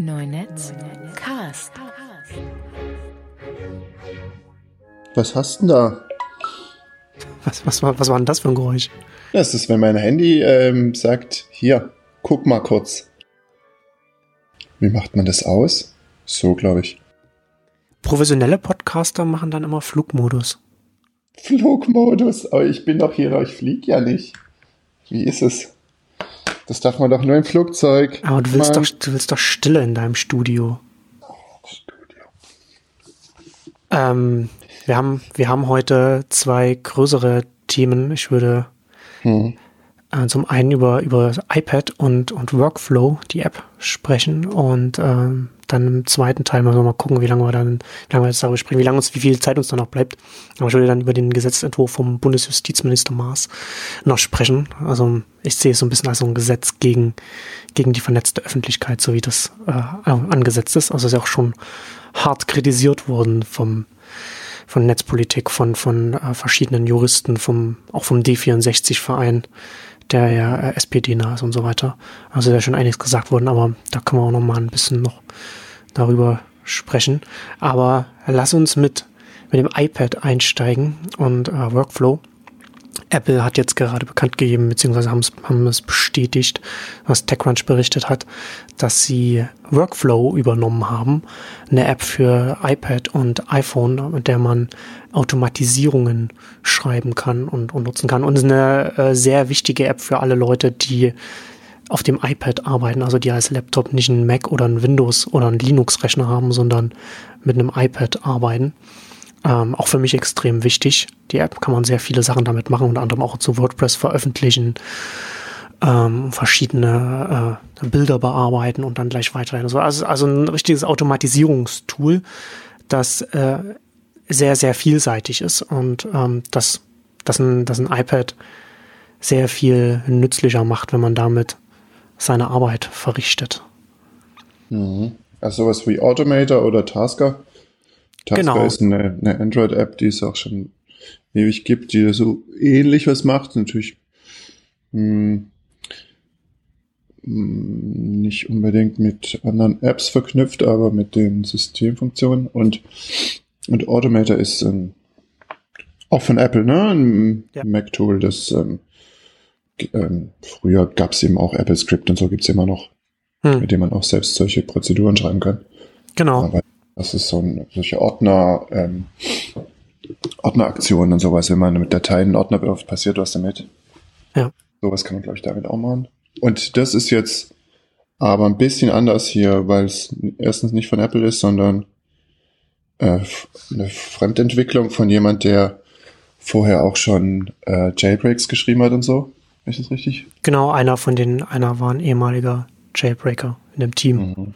Neunetz Cast. Was hast du denn da? Was, was, war, was war denn das für ein Geräusch? Das ist, wenn mein Handy ähm, sagt, hier, guck mal kurz. Wie macht man das aus? So, glaube ich. Professionelle Podcaster machen dann immer Flugmodus. Flugmodus, aber ich bin doch hier, ich fliege ja nicht. Wie ist es? Das darf man doch nur im Flugzeug. Aber du willst, doch, du willst doch Stille in deinem Studio. Studio. Ähm, wir, haben, wir haben heute zwei größere Themen. Ich würde Hm. Äh, zum einen über, über iPad und, und Workflow, die App, sprechen und ähm, dann im zweiten Teil mal, mal gucken, wie lange wir dann, wie lange wir jetzt darüber sprechen, wie lange uns, wie viel Zeit uns da noch bleibt. Aber ich würde dann über den Gesetzentwurf vom Bundesjustizminister Maas noch sprechen. Also ich sehe es so ein bisschen als so ein Gesetz gegen, gegen die vernetzte Öffentlichkeit, so wie das äh, angesetzt ist. Also es ist ja auch schon hart kritisiert worden vom von Netzpolitik, von, von äh, verschiedenen Juristen, vom, auch vom D64-Verein, der ja äh, SPD-nah ist und so weiter. Also da ist schon einiges gesagt worden, aber da können wir auch noch mal ein bisschen noch darüber sprechen. Aber lass uns mit, mit dem iPad einsteigen und äh, Workflow. Apple hat jetzt gerade bekannt gegeben, beziehungsweise haben es, haben es bestätigt, was TechCrunch berichtet hat, dass sie Workflow übernommen haben, eine App für iPad und iPhone, mit der man Automatisierungen schreiben kann und, und nutzen kann. Und es ist eine äh, sehr wichtige App für alle Leute, die auf dem iPad arbeiten, also die als Laptop nicht einen Mac oder einen Windows oder einen Linux-Rechner haben, sondern mit einem iPad arbeiten. Ähm, auch für mich extrem wichtig. Die App kann man sehr viele Sachen damit machen, unter anderem auch zu WordPress veröffentlichen, ähm, verschiedene äh, Bilder bearbeiten und dann gleich weiterleiten. Also, also, also ein richtiges Automatisierungstool, das äh, sehr, sehr vielseitig ist und ähm, das, das, ein, das ein iPad sehr viel nützlicher macht, wenn man damit seine Arbeit verrichtet. Mhm. Also sowas wie Automator oder Tasker. Tasker Genau. ist eine, eine Android-App, die es auch schon ewig gibt, die so ähnlich was macht. Natürlich mh, mh, nicht unbedingt mit anderen Apps verknüpft, aber mit den Systemfunktionen. Und, und Automator ist ähm, auch von Apple, ne? Ein Ja. Mac-Tool, das ähm, ähm, früher gab es eben auch Apple Script und so gibt's immer noch, Hm, mit dem man auch selbst solche Prozeduren schreiben kann. genau. Aber das ist so ein, solche Ordner, ähm, Ordneraktionen und sowas, wenn man mit Dateien einen Ordner wirft, passiert was damit. Ja. Sowas kann man, glaube ich, damit auch machen. Und das ist jetzt aber ein bisschen anders hier, weil es erstens nicht von Apple ist, sondern äh, eine Fremdentwicklung von jemand, der vorher auch schon äh, Jailbreaks geschrieben hat und so. Ist das richtig? Genau, einer von den, einer war ein ehemaliger Jailbreaker in dem Team. Mhm.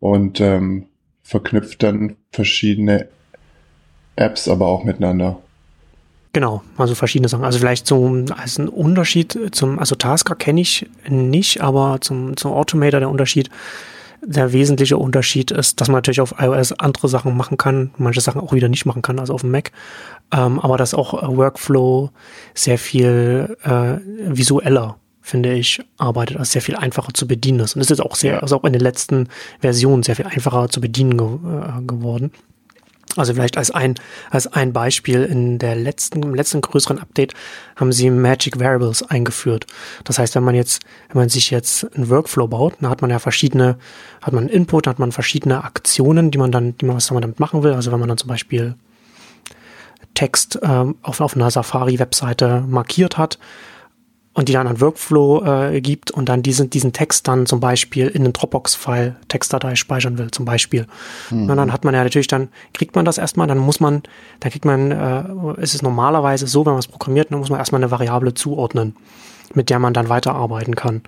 Und ähm, verknüpft dann verschiedene Apps aber auch miteinander. Genau, also verschiedene Sachen. Also vielleicht so als ein Unterschied zum, also Tasker kenne ich nicht, aber zum, zum Automator der Unterschied, der wesentliche Unterschied ist, dass man natürlich auf iOS andere Sachen machen kann, manche Sachen auch wieder nicht machen kann, also auf dem Mac. Ähm, aber dass auch äh, Workflow sehr viel äh, visueller, finde ich, arbeitet, also sehr viel einfacher zu bedienen ist. Und es ist auch sehr, also auch in den letzten Versionen sehr viel einfacher zu bedienen ge äh, geworden. Also vielleicht als ein, als ein Beispiel in der letzten, im letzten größeren Update haben sie Magic Variables eingeführt. Das heißt, wenn man jetzt, wenn man sich jetzt einen Workflow baut, dann hat man ja verschiedene, hat man einen Input, hat man verschiedene Aktionen, die man dann, die man was man damit machen will. Also wenn man dann zum Beispiel Text ähm, auf, auf einer Safari-Webseite markiert hat und die dann einen Workflow äh, gibt und dann diesen, diesen Text dann zum Beispiel in einen Dropbox-File, Textdatei speichern will, zum Beispiel. Und dann hat man ja natürlich, dann kriegt man das erstmal, dann muss man, dann kriegt man, äh, ist es normalerweise so, wenn man es programmiert, dann muss man erstmal eine Variable zuordnen, mit der man dann weiterarbeiten kann.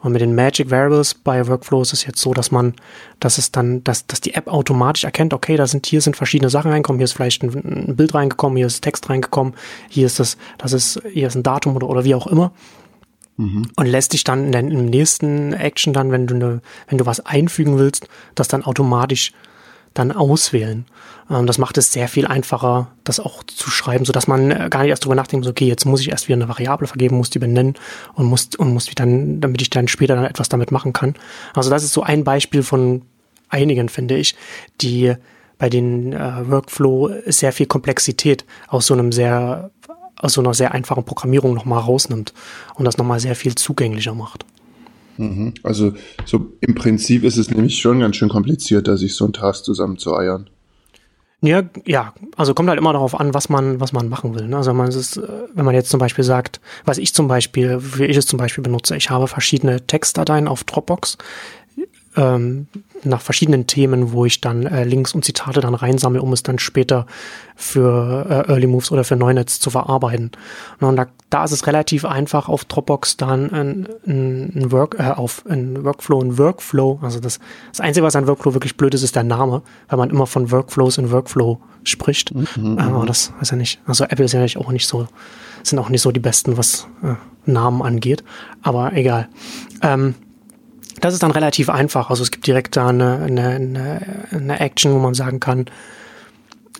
Und mit den Magic Variables bei Workflow ist es jetzt so, dass man, dass es dann, dass, dass die App automatisch erkennt, okay, da sind, hier sind verschiedene Sachen reingekommen, hier ist vielleicht ein, ein Bild reingekommen, hier ist Text reingekommen, hier ist das, das ist, hier ist ein Datum oder, oder wie auch immer. Und lässt dich dann in der, im nächsten Action dann, wenn du ne, wenn du was einfügen willst, das dann automatisch dann auswählen. Ähm, das macht es sehr viel einfacher, das auch zu schreiben, so dass man äh, gar nicht erst drüber nachdenkt, so, okay, jetzt muss ich erst wieder eine Variable vergeben, muss die benennen und muss, und muss die dann, damit ich dann später dann etwas damit machen kann. Also das ist so ein Beispiel von einigen, finde ich, die bei den äh, Workflow sehr viel Komplexität aus so einem sehr, aus so einer sehr einfachen Programmierung nochmal rausnimmt und das nochmal sehr viel zugänglicher macht. Mhm. Also so im Prinzip ist es nämlich schon ganz schön kompliziert, da sich so ein Task zusammen zu eiern. Ja, ja, also kommt halt immer darauf an, was man, was man machen will. Ne? Also man, es, wenn man jetzt zum Beispiel sagt, was ich zum Beispiel, wie ich es zum Beispiel benutze, ich habe verschiedene Textdateien auf Dropbox, ähm, nach verschiedenen Themen, wo ich dann äh, Links und Zitate dann reinsammle, um es dann später für äh, Early Moves oder für Neunetz zu verarbeiten. Und da, da ist es relativ einfach, auf Dropbox dann ein, ein, ein Work, äh, auf ein Workflow, ein Workflow. Also das, das Einzige, was an Workflow wirklich blöd ist, ist der Name, weil man immer von Workflows in Workflow spricht. Mhm, Aber mhm. das weiß ja nicht. Also Apple ist ja auch nicht so, sind auch nicht so die besten, was äh, Namen angeht. Aber egal. Ähm, das ist dann relativ einfach. Also es gibt direkt da eine, eine, eine, eine Action, wo man sagen kann,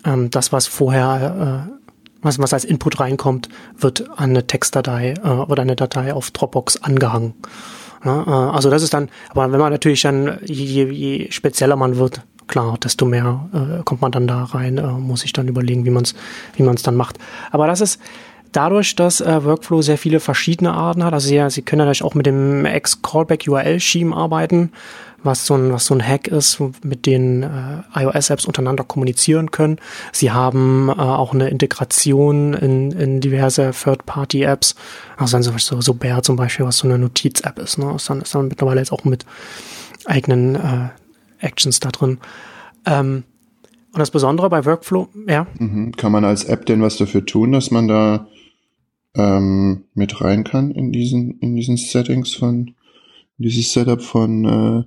ähm, das, was vorher, äh, was, was als Input reinkommt, wird an eine Textdatei äh, oder eine Datei auf Dropbox angehangen. Ja, äh, also das ist dann, aber wenn man natürlich dann, je, je spezieller man wird, klar, desto mehr äh, kommt man dann da rein, äh, muss ich dann überlegen, wie man es wie man's dann macht. Aber das ist, dadurch, dass äh, Workflow sehr viele verschiedene Arten hat, also ja, Sie können natürlich auch mit dem X-Callback-URL-Scheme arbeiten, was so ein, was so ein Hack ist, mit denen äh, iOS-Apps untereinander kommunizieren können. Sie haben äh, auch eine Integration in, in diverse Third-Party-Apps, also dann so, so Bear zum Beispiel, was so eine Notiz-App ist, ne? ist, dann, ist dann mittlerweile jetzt auch mit eigenen äh, Actions da drin. Ähm, und das Besondere bei Workflow, ja. Mhm. Kann man als App denn was dafür tun, dass man da ähm, mit rein kann in diesen, in diesen Settings von, dieses Setup von äh,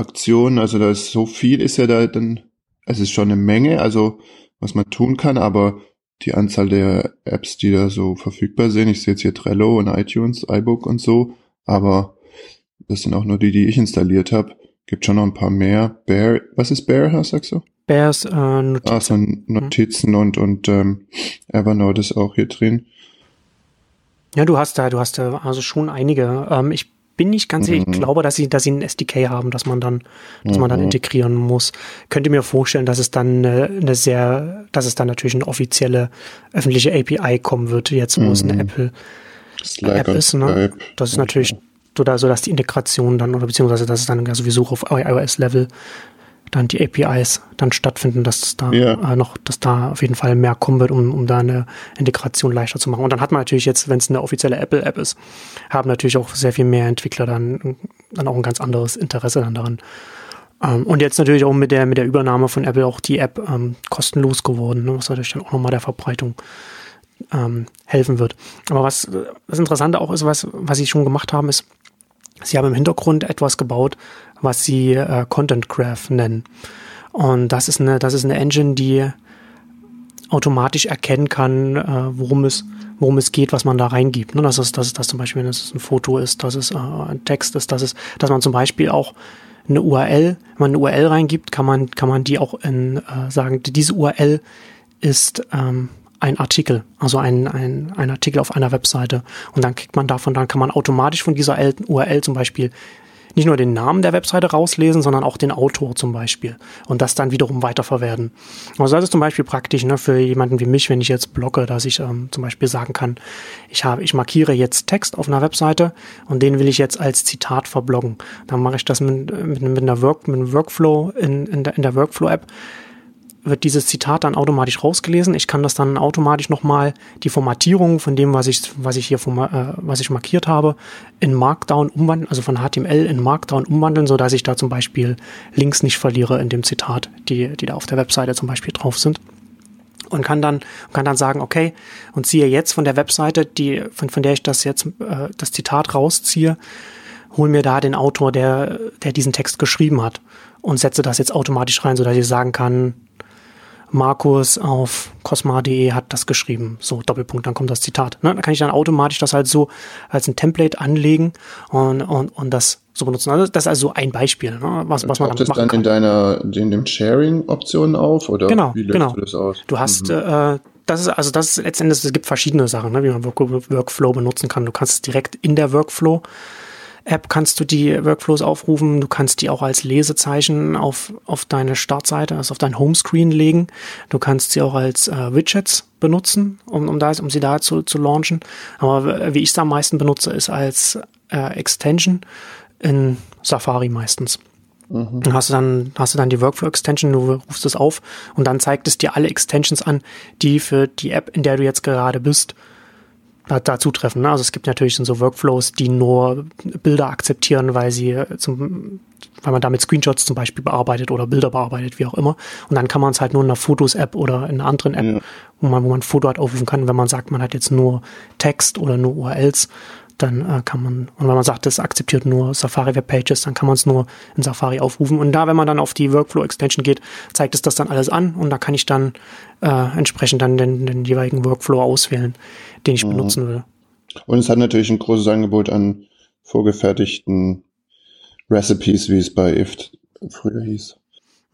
Aktionen. Also da ist so viel, ist ja da dann, es ist schon eine Menge, also was man tun kann, aber die Anzahl der Apps, die da so verfügbar sind, ich sehe jetzt hier Trello und iTunes, iBook und so, aber das sind auch nur die, die ich installiert habe. Gibt schon noch ein paar mehr. Bear, was ist Bear, sagst du? Bears äh, Notizen. Ah, so Notizen mhm. und, und ähm, Evernote ist auch hier drin. Ja, du hast da, du hast da also schon einige. Ähm, ich bin nicht ganz sicher, mhm. ich glaube, dass sie, dass sie ein SDK haben, dass man dann, dass mhm. man dann mhm. integrieren muss. Könnte mir vorstellen, dass es dann eine, eine, sehr, dass es dann natürlich eine offizielle öffentliche API kommen wird, jetzt wo mhm. es eine mhm. Apple App ist. Ne? Das ist natürlich so, so, dass die Integration dann, oder beziehungsweise dass es dann ja sowieso auf iOS-Level dann die APIs dann stattfinden, dass da ja. äh, noch, dass da auf jeden Fall mehr kommen wird, um, um da eine Integration leichter zu machen. Und dann hat man natürlich jetzt, wenn es eine offizielle Apple-App ist, haben natürlich auch sehr viel mehr Entwickler dann, dann auch ein ganz anderes Interesse dann daran. Ähm, und jetzt natürlich auch mit der, mit der Übernahme von Apple auch die App ähm, kostenlos geworden, ne, was natürlich dann auch nochmal der Verbreitung ähm, helfen wird. Aber was das Interessante auch ist, was, was sie schon gemacht haben, ist, Sie haben im Hintergrund etwas gebaut, was sie äh, Content Graph nennen. Und das ist eine, das ist eine Engine, die automatisch erkennen kann, äh, worum es, worum es geht, was man da reingibt. Ne? Das ist, das ist das zum Beispiel, wenn es ein Foto ist, dass es äh, ein Text ist, dass es, dass man zum Beispiel auch eine URL, wenn man eine URL reingibt, kann man, kann man die auch in äh, sagen, diese URL ist ähm, ein Artikel, also ein, ein, ein Artikel auf einer Webseite. Und dann kriegt man davon, dann kann man automatisch von dieser URL zum Beispiel nicht nur den Namen der Webseite rauslesen, sondern auch den Autor zum Beispiel und das dann wiederum weiterverwerten. Also das ist zum Beispiel praktisch ne, für jemanden wie mich, wenn ich jetzt blogge, dass ich ähm, zum Beispiel sagen kann, ich habe, ich markiere jetzt Text auf einer Webseite und den will ich jetzt als Zitat verbloggen. Dann mache ich das mit, mit, mit einer Work, mit einem Workflow in, in der, in der Workflow-App wird dieses Zitat dann automatisch rausgelesen. Ich kann das dann automatisch nochmal die Formatierung von dem, was ich, was ich hier äh, was ich markiert habe, in Markdown umwandeln, also von HTML in Markdown umwandeln, so dass ich da zum Beispiel Links nicht verliere in dem Zitat, die, die da auf der Webseite zum Beispiel drauf sind. Und kann dann, kann dann sagen, okay, und ziehe jetzt von der Webseite, die, von, von der ich das jetzt, äh, das Zitat rausziehe, hol mir da den Autor, der, der diesen Text geschrieben hat und setze das jetzt automatisch rein, so dass ich sagen kann, Markus auf cosma.de hat das geschrieben. So, Doppelpunkt, dann kommt das Zitat. Ne? Da kann ich dann automatisch das halt so als ein Template anlegen und, und, und das so benutzen. Also das ist also ein Beispiel, ne? was, was man damit machen das dann kann. in deiner, in dem Sharing-Optionen auf oder genau, wie löst genau. du das aus? Du hast, mhm. äh, das ist, also das ist letztendlich, es gibt verschiedene Sachen, ne, wie man Workflow benutzen kann. Du kannst es direkt in der Workflow App kannst du die Workflows aufrufen. Du kannst die auch als Lesezeichen auf, auf deine Startseite, also auf dein Homescreen legen. Du kannst sie auch als äh, Widgets benutzen, um, um, da, um sie da zu, zu launchen. Aber wie ich es am meisten benutze, ist als äh, Extension in Safari meistens. Mhm. Dann hast du dann, hast du dann die Workflow Extension, du rufst es auf und dann zeigt es dir alle Extensions an, die für die App, in der du jetzt gerade bist, dazu treffen. Ne? Also es gibt natürlich so Workflows, die nur Bilder akzeptieren, weil sie zum, weil man damit Screenshots zum Beispiel bearbeitet oder Bilder bearbeitet, wie auch immer. Und dann kann man es halt nur in einer Fotos-App oder in einer anderen App, ja. wo man, wo man ein Foto halt aufrufen kann. Wenn man sagt, man hat jetzt nur Text oder nur URLs, dann äh, kann man, und wenn man sagt, das akzeptiert nur Safari Web Pages, dann kann man es nur in Safari aufrufen. Und da, wenn man dann auf die Workflow Extension geht, zeigt es das dann alles an und da kann ich dann äh, entsprechend dann den, den jeweiligen Workflow auswählen, den ich mhm. benutzen will. Und es hat natürlich ein großes Angebot an vorgefertigten Recipes, wie es bei IFT früher hieß.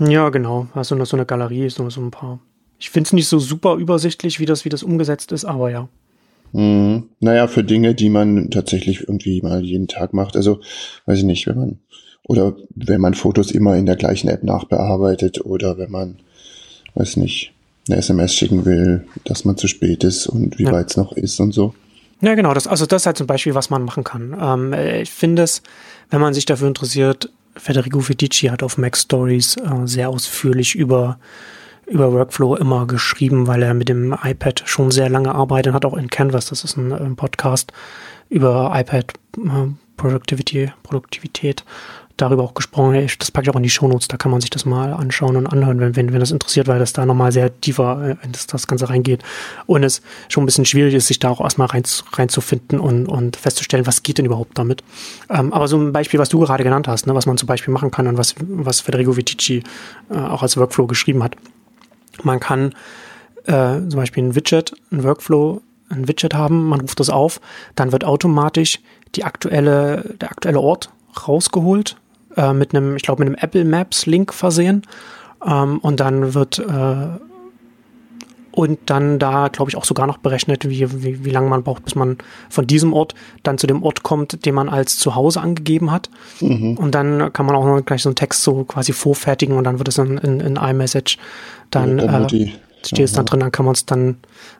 Ja, genau. Also so eine Galerie, so, so ein paar. Ich finde es nicht so super übersichtlich, wie das, wie das umgesetzt ist, aber ja. Mhm. Naja, für Dinge, die man tatsächlich irgendwie mal jeden Tag macht. Also, weiß ich nicht, wenn man, oder wenn man Fotos immer in der gleichen App nachbearbeitet oder wenn man, weiß nicht, eine SMS schicken will, dass man zu spät ist und wie ja. weit es noch ist und so. Ja, genau. Das, also das ist halt zum Beispiel, was man machen kann. Ähm, ich finde es, wenn man sich dafür interessiert, Federico Fedici hat auf Mac Stories äh, sehr ausführlich über über Workflow immer geschrieben, weil er mit dem iPad schon sehr lange arbeitet, hat auch in Canvas, das ist ein, ein Podcast über iPad äh, Productivity, Produktivität, darüber auch gesprochen. Das packe ich auch in die Shownotes, da kann man sich das mal anschauen und anhören, wenn, wenn, wenn das interessiert, weil das da nochmal sehr tiefer in das, das Ganze reingeht. Und es schon ein bisschen schwierig ist, sich da auch erstmal rein, reinzufinden und, und festzustellen, was geht denn überhaupt damit. Ähm, aber so ein Beispiel, was du gerade genannt hast, ne, was man zum Beispiel machen kann und was, was Federico Vitici äh, auch als Workflow geschrieben hat, man kann äh, zum Beispiel ein Widget, ein Workflow, ein Widget haben, man ruft das auf, dann wird automatisch die aktuelle, der aktuelle Ort rausgeholt, äh, mit einem, ich glaube, mit einem Apple Maps Link versehen. Ähm, und dann wird äh, und dann da, glaube ich, auch sogar noch berechnet, wie, wie, wie lange man braucht, bis man von diesem Ort dann zu dem Ort kommt, den man als Zuhause angegeben hat. Mhm. Und dann kann man auch noch gleich so einen Text so quasi vorfertigen und dann wird es in, in, in iMessage dann äh, steht es dann drin, dann kann man es dann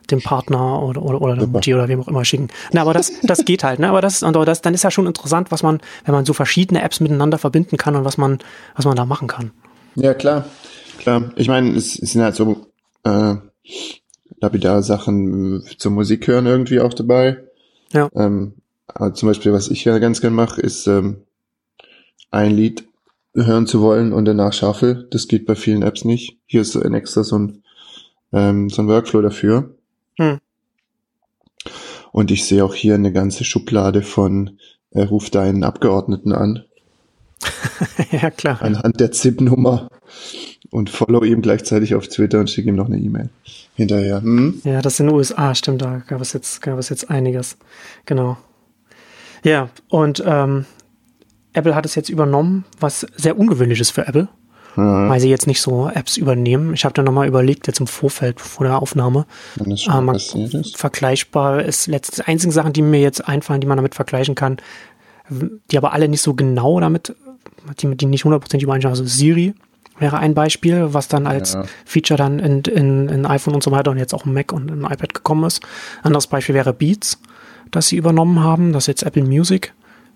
dem Partner oder, oder, oder der Mutti oder wem auch immer schicken. Na, aber das, das geht halt, ne? Aber das, aber das, dann ist ja schon interessant, was man, wenn man so verschiedene Apps miteinander verbinden kann und was man, was man da machen kann. Ja, klar. Klar. Ich meine, es, es sind halt so, äh, lapidare Sachen zur Musik hören irgendwie auch dabei. Ja. Ähm, aber zum Beispiel, was ich ja ganz gern mache, ist ähm, ein Lied hören zu wollen und danach shuffle. Das geht bei vielen Apps nicht. Hier ist ein extra so ein, ähm, so ein Workflow dafür. Hm. Und ich sehe auch hier eine ganze Schublade von äh, Ruf deinen Abgeordneten an. ja, klar. Anhand der ZIP-Nummer und follow ihm gleichzeitig auf Twitter und schicke ihm noch eine E-Mail hinterher. Hm? Ja, das in den USA, stimmt, da gab es jetzt, gab es jetzt einiges. Genau. Ja, und ähm, Apple hat es jetzt übernommen, was sehr ungewöhnlich ist für Apple. Ja. Weil sie jetzt nicht so Apps übernehmen. Ich habe da nochmal überlegt, jetzt im Vorfeld vor der Aufnahme. Wenn das schon ähm, ist. Vergleichbar ist letzte einzige Sachen, die mir jetzt einfallen, die man damit vergleichen kann, die aber alle nicht so genau damit, die, die nicht hundertprozentig übereinstimmen. Also Siri wäre ein Beispiel, was dann als ja. Feature dann in, in, in iPhone und so weiter und jetzt auch im Mac und im iPad gekommen ist. Anderes Beispiel wäre Beats, das sie übernommen haben, das ist jetzt Apple Music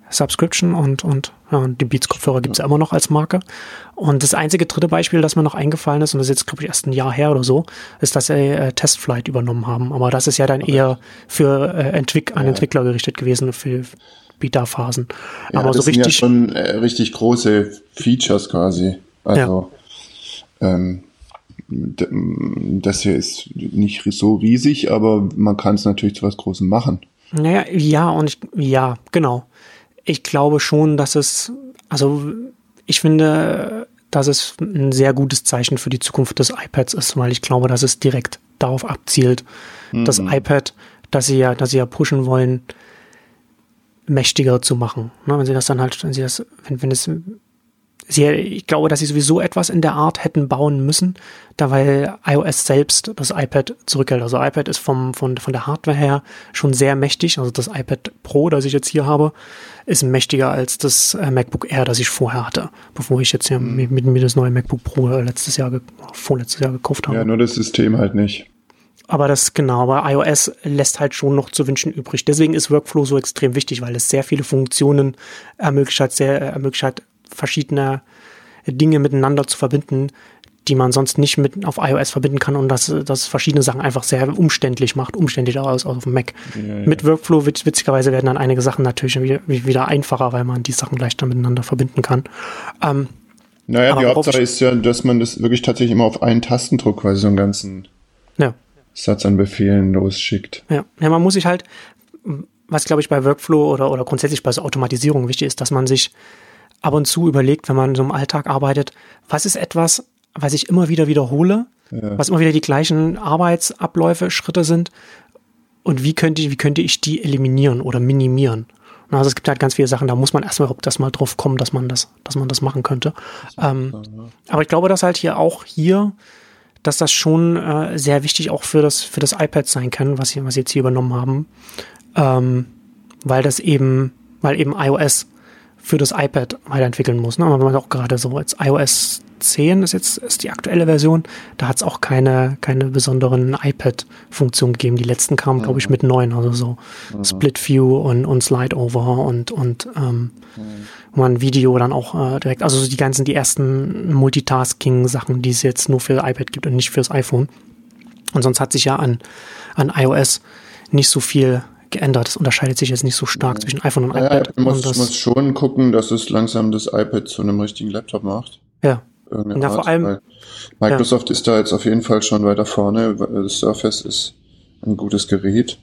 Subscription und, und, ja, und die Beats-Kopfhörer gibt's ja immer noch als Marke. Und das einzige dritte Beispiel, das mir noch eingefallen ist, und das ist jetzt, glaube ich, erst ein Jahr her oder so, ist, dass sie äh, Testflight übernommen haben. Aber das ist ja dann eher für äh, Entwick an Entwickler gerichtet gewesen, für Beta-Phasen. Ja, Aber so richtig. Sind ja schon äh, richtig große Features quasi. Also ja. ähm, das hier ist nicht so riesig, aber man kann es natürlich zu was Großem machen. Naja, ja, und ich, ja, genau. Ich glaube schon, dass es, also ich finde, dass es ein sehr gutes Zeichen für die Zukunft des iPads ist, weil ich glaube, dass es direkt darauf abzielt, mhm. das iPad, das sie ja, das sie ja pushen wollen, mächtiger zu machen. Ne, wenn sie das dann halt, wenn sie das, wenn, wenn es sie, ich glaube, dass sie sowieso etwas in der Art hätten bauen müssen, da weil iOS selbst das iPad zurückhält. Also iPad ist vom, von, von der Hardware her schon sehr mächtig. Also das iPad Pro, das ich jetzt hier habe, ist mächtiger als das äh, MacBook Air, das ich vorher hatte, bevor ich jetzt ja mhm. mit, mir das neue MacBook Pro äh, letztes Jahr, vorletztes Jahr gekauft habe. Ja, nur das System halt nicht. Aber das, genau, aber iOS lässt halt schon noch zu wünschen übrig. Deswegen ist Workflow so extrem wichtig, weil es sehr viele Funktionen ermöglicht hat, sehr, ermöglicht hat, verschiedene Dinge miteinander zu verbinden, die man sonst nicht mit auf iOS verbinden kann und das, das verschiedene Sachen einfach sehr umständlich macht, umständlicher aus, aus auf dem Mac. Ja, ja. Mit Workflow witz, witzigerweise werden dann einige Sachen natürlich wieder, wieder einfacher, weil man die Sachen leichter miteinander verbinden kann. Ähm, naja, die Hauptsache ist ja, dass man das wirklich tatsächlich immer auf einen Tastendruck quasi so einen ganzen ja. Satz an Befehlen losschickt. Ja. ja, man muss sich halt, was glaube ich bei Workflow oder, oder grundsätzlich bei so Automatisierung wichtig ist, dass man sich ab und zu überlegt, wenn man so im Alltag arbeitet, was ist etwas, was ich immer wieder wiederhole, ja. was immer wieder die gleichen Arbeitsabläufe, Schritte sind und wie könnte ich, wie könnte ich die eliminieren oder minimieren? Also es gibt halt ganz viele Sachen, da muss man erstmal überhaupt das mal drauf kommen, dass man das, dass man das machen könnte. Das ähm, aber ich glaube, dass halt hier auch hier, dass das schon äh, sehr wichtig auch für das, für das iPad sein kann, was, hier, was sie jetzt hier übernommen haben. Ähm, weil das eben, weil eben iOS für das iPad weiterentwickeln muss. Ne? Aber wenn man auch gerade so jetzt iOS 10 ist jetzt ist die aktuelle Version, da hat es auch keine, keine besonderen iPad-Funktionen gegeben. Die letzten kamen, glaube ich, mhm. mit 9, also so mhm. Split View und, und Slide Over und, und ähm, mhm. man Video dann auch äh, direkt, also die ganzen, die ersten Multitasking-Sachen, die es jetzt nur für iPad gibt und nicht fürs iPhone. Und sonst hat sich ja an, an iOS nicht so viel geändert. Es unterscheidet sich jetzt nicht so stark zwischen iPhone und iPad. Ja, man muss, muss schon gucken, dass es langsam das iPad zu einem richtigen Laptop macht. Ja. Ja, vor allem. Microsoft ja. ist da jetzt auf jeden Fall schon weiter vorne. Das Surface ist ein gutes Gerät,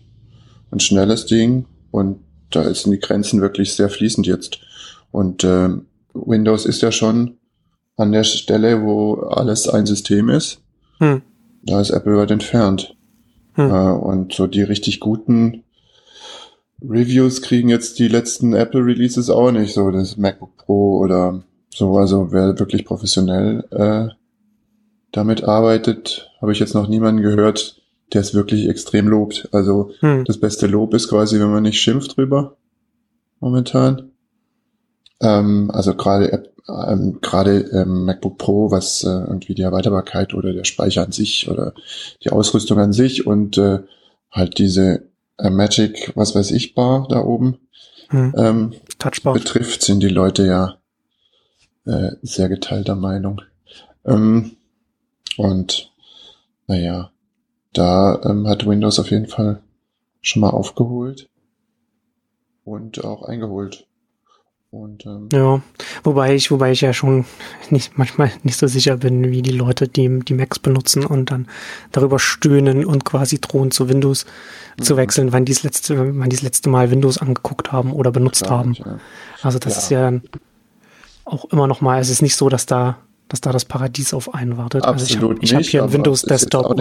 ein schnelles Ding und da sind die Grenzen wirklich sehr fließend jetzt. Und äh, Windows ist ja schon an der Stelle, wo alles ein System ist. Hm. Da ist Apple weit entfernt. Hm. Äh, und so die richtig guten Reviews kriegen jetzt die letzten Apple Releases auch nicht, so das MacBook Pro oder so. Also wer wirklich professionell äh, damit arbeitet, habe ich jetzt noch niemanden gehört, der es wirklich extrem lobt. Also hm. das beste Lob ist quasi, wenn man nicht schimpft drüber momentan. Ähm, also gerade ähm, gerade ähm, MacBook Pro, was äh, irgendwie die Erweiterbarkeit oder der Speicher an sich oder die Ausrüstung an sich und äh, halt diese Magic, was weiß ich, Bar da oben hm. ähm, betrifft, sind die Leute ja äh, sehr geteilter Meinung. Ähm, und naja, da ähm, hat Windows auf jeden Fall schon mal aufgeholt und auch eingeholt. Und, ähm, ja, wobei ich, wobei ich ja schon nicht, manchmal nicht so sicher bin, wie die Leute, die die Macs benutzen und dann darüber stöhnen und quasi drohen zu Windows mhm. zu wechseln, wann die das letzte, wann die das letzte Mal Windows angeguckt haben oder benutzt Klar, haben. Ja. Also das ja. ist ja dann auch immer noch mal, es ist nicht so, dass da, dass da das Paradies auf einen wartet. Absolut also ich habe hab hier einen Windows Desktop.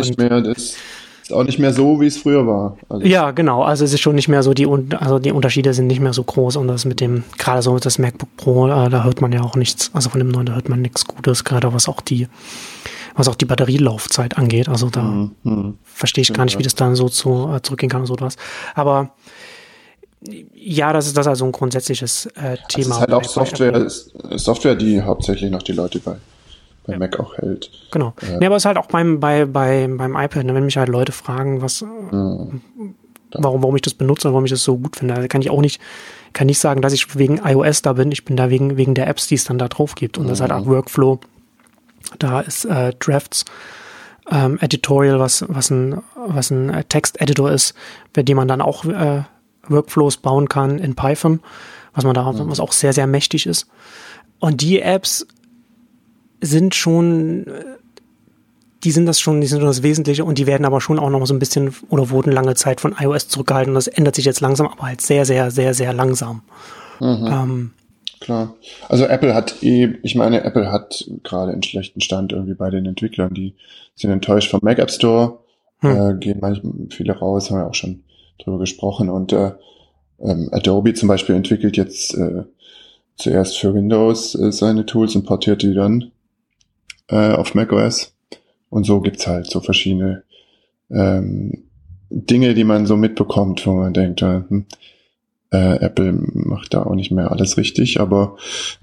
Auch nicht mehr das ist auch nicht mehr so, wie es früher war. Also ja, genau. Also es ist schon nicht mehr so, die, also die Unterschiede sind nicht mehr so groß und das mit dem, gerade so mit das MacBook Pro, äh, da hört man ja auch nichts, also von dem neuen, da hört man nichts Gutes, gerade was auch die, was auch die Batterielaufzeit angeht. Also da mhm. mhm. verstehe ich gar nicht, wie das dann so zu, äh, zurückgehen kann und so was. Aber ja, das ist das also ein grundsätzliches äh, Thema. Das ist halt auch Software, Software, die hauptsächlich noch die Leute bei bei ja. Mac auch hält. Genau. Äh, ja, aber es ist halt auch beim, bei, bei, beim iPad, ne, wenn mich halt Leute fragen, was, mhm. warum, warum ich das benutze und warum ich das so gut finde, da kann ich auch nicht, kann nicht sagen, dass ich wegen iOS da bin. Ich bin da wegen, wegen der Apps, die es dann da drauf gibt. Und mhm. das ist halt auch mhm. Workflow. Da ist äh, Drafts, ähm, Editorial, was, was ein, was ein Texteditor ist, bei dem man dann auch äh, Workflows bauen kann in Python, was man da, mhm. was auch sehr, sehr mächtig ist. Und die Apps sind schon, die sind das schon, die sind schon das Wesentliche und die werden aber schon auch noch so ein bisschen oder wurden lange Zeit von iOS zurückgehalten. Das ändert sich jetzt langsam, aber halt sehr, sehr, sehr, sehr langsam. Mhm. Ähm, klar. Also Apple hat eh, ich meine, Apple hat gerade einen schlechten Stand irgendwie bei den Entwicklern. Die sind enttäuscht vom Mac App Store, hm. äh, gehen manchmal viele raus, haben wir auch schon drüber gesprochen. Und äh, ähm, Adobe zum Beispiel entwickelt jetzt äh, zuerst für Windows äh, seine Tools und portiert die dann äh, auf macOS. Und so gibt's halt so verschiedene ähm, Dinge, die man so mitbekommt, wo man denkt, äh, hm, äh, Apple macht da auch nicht mehr alles richtig, aber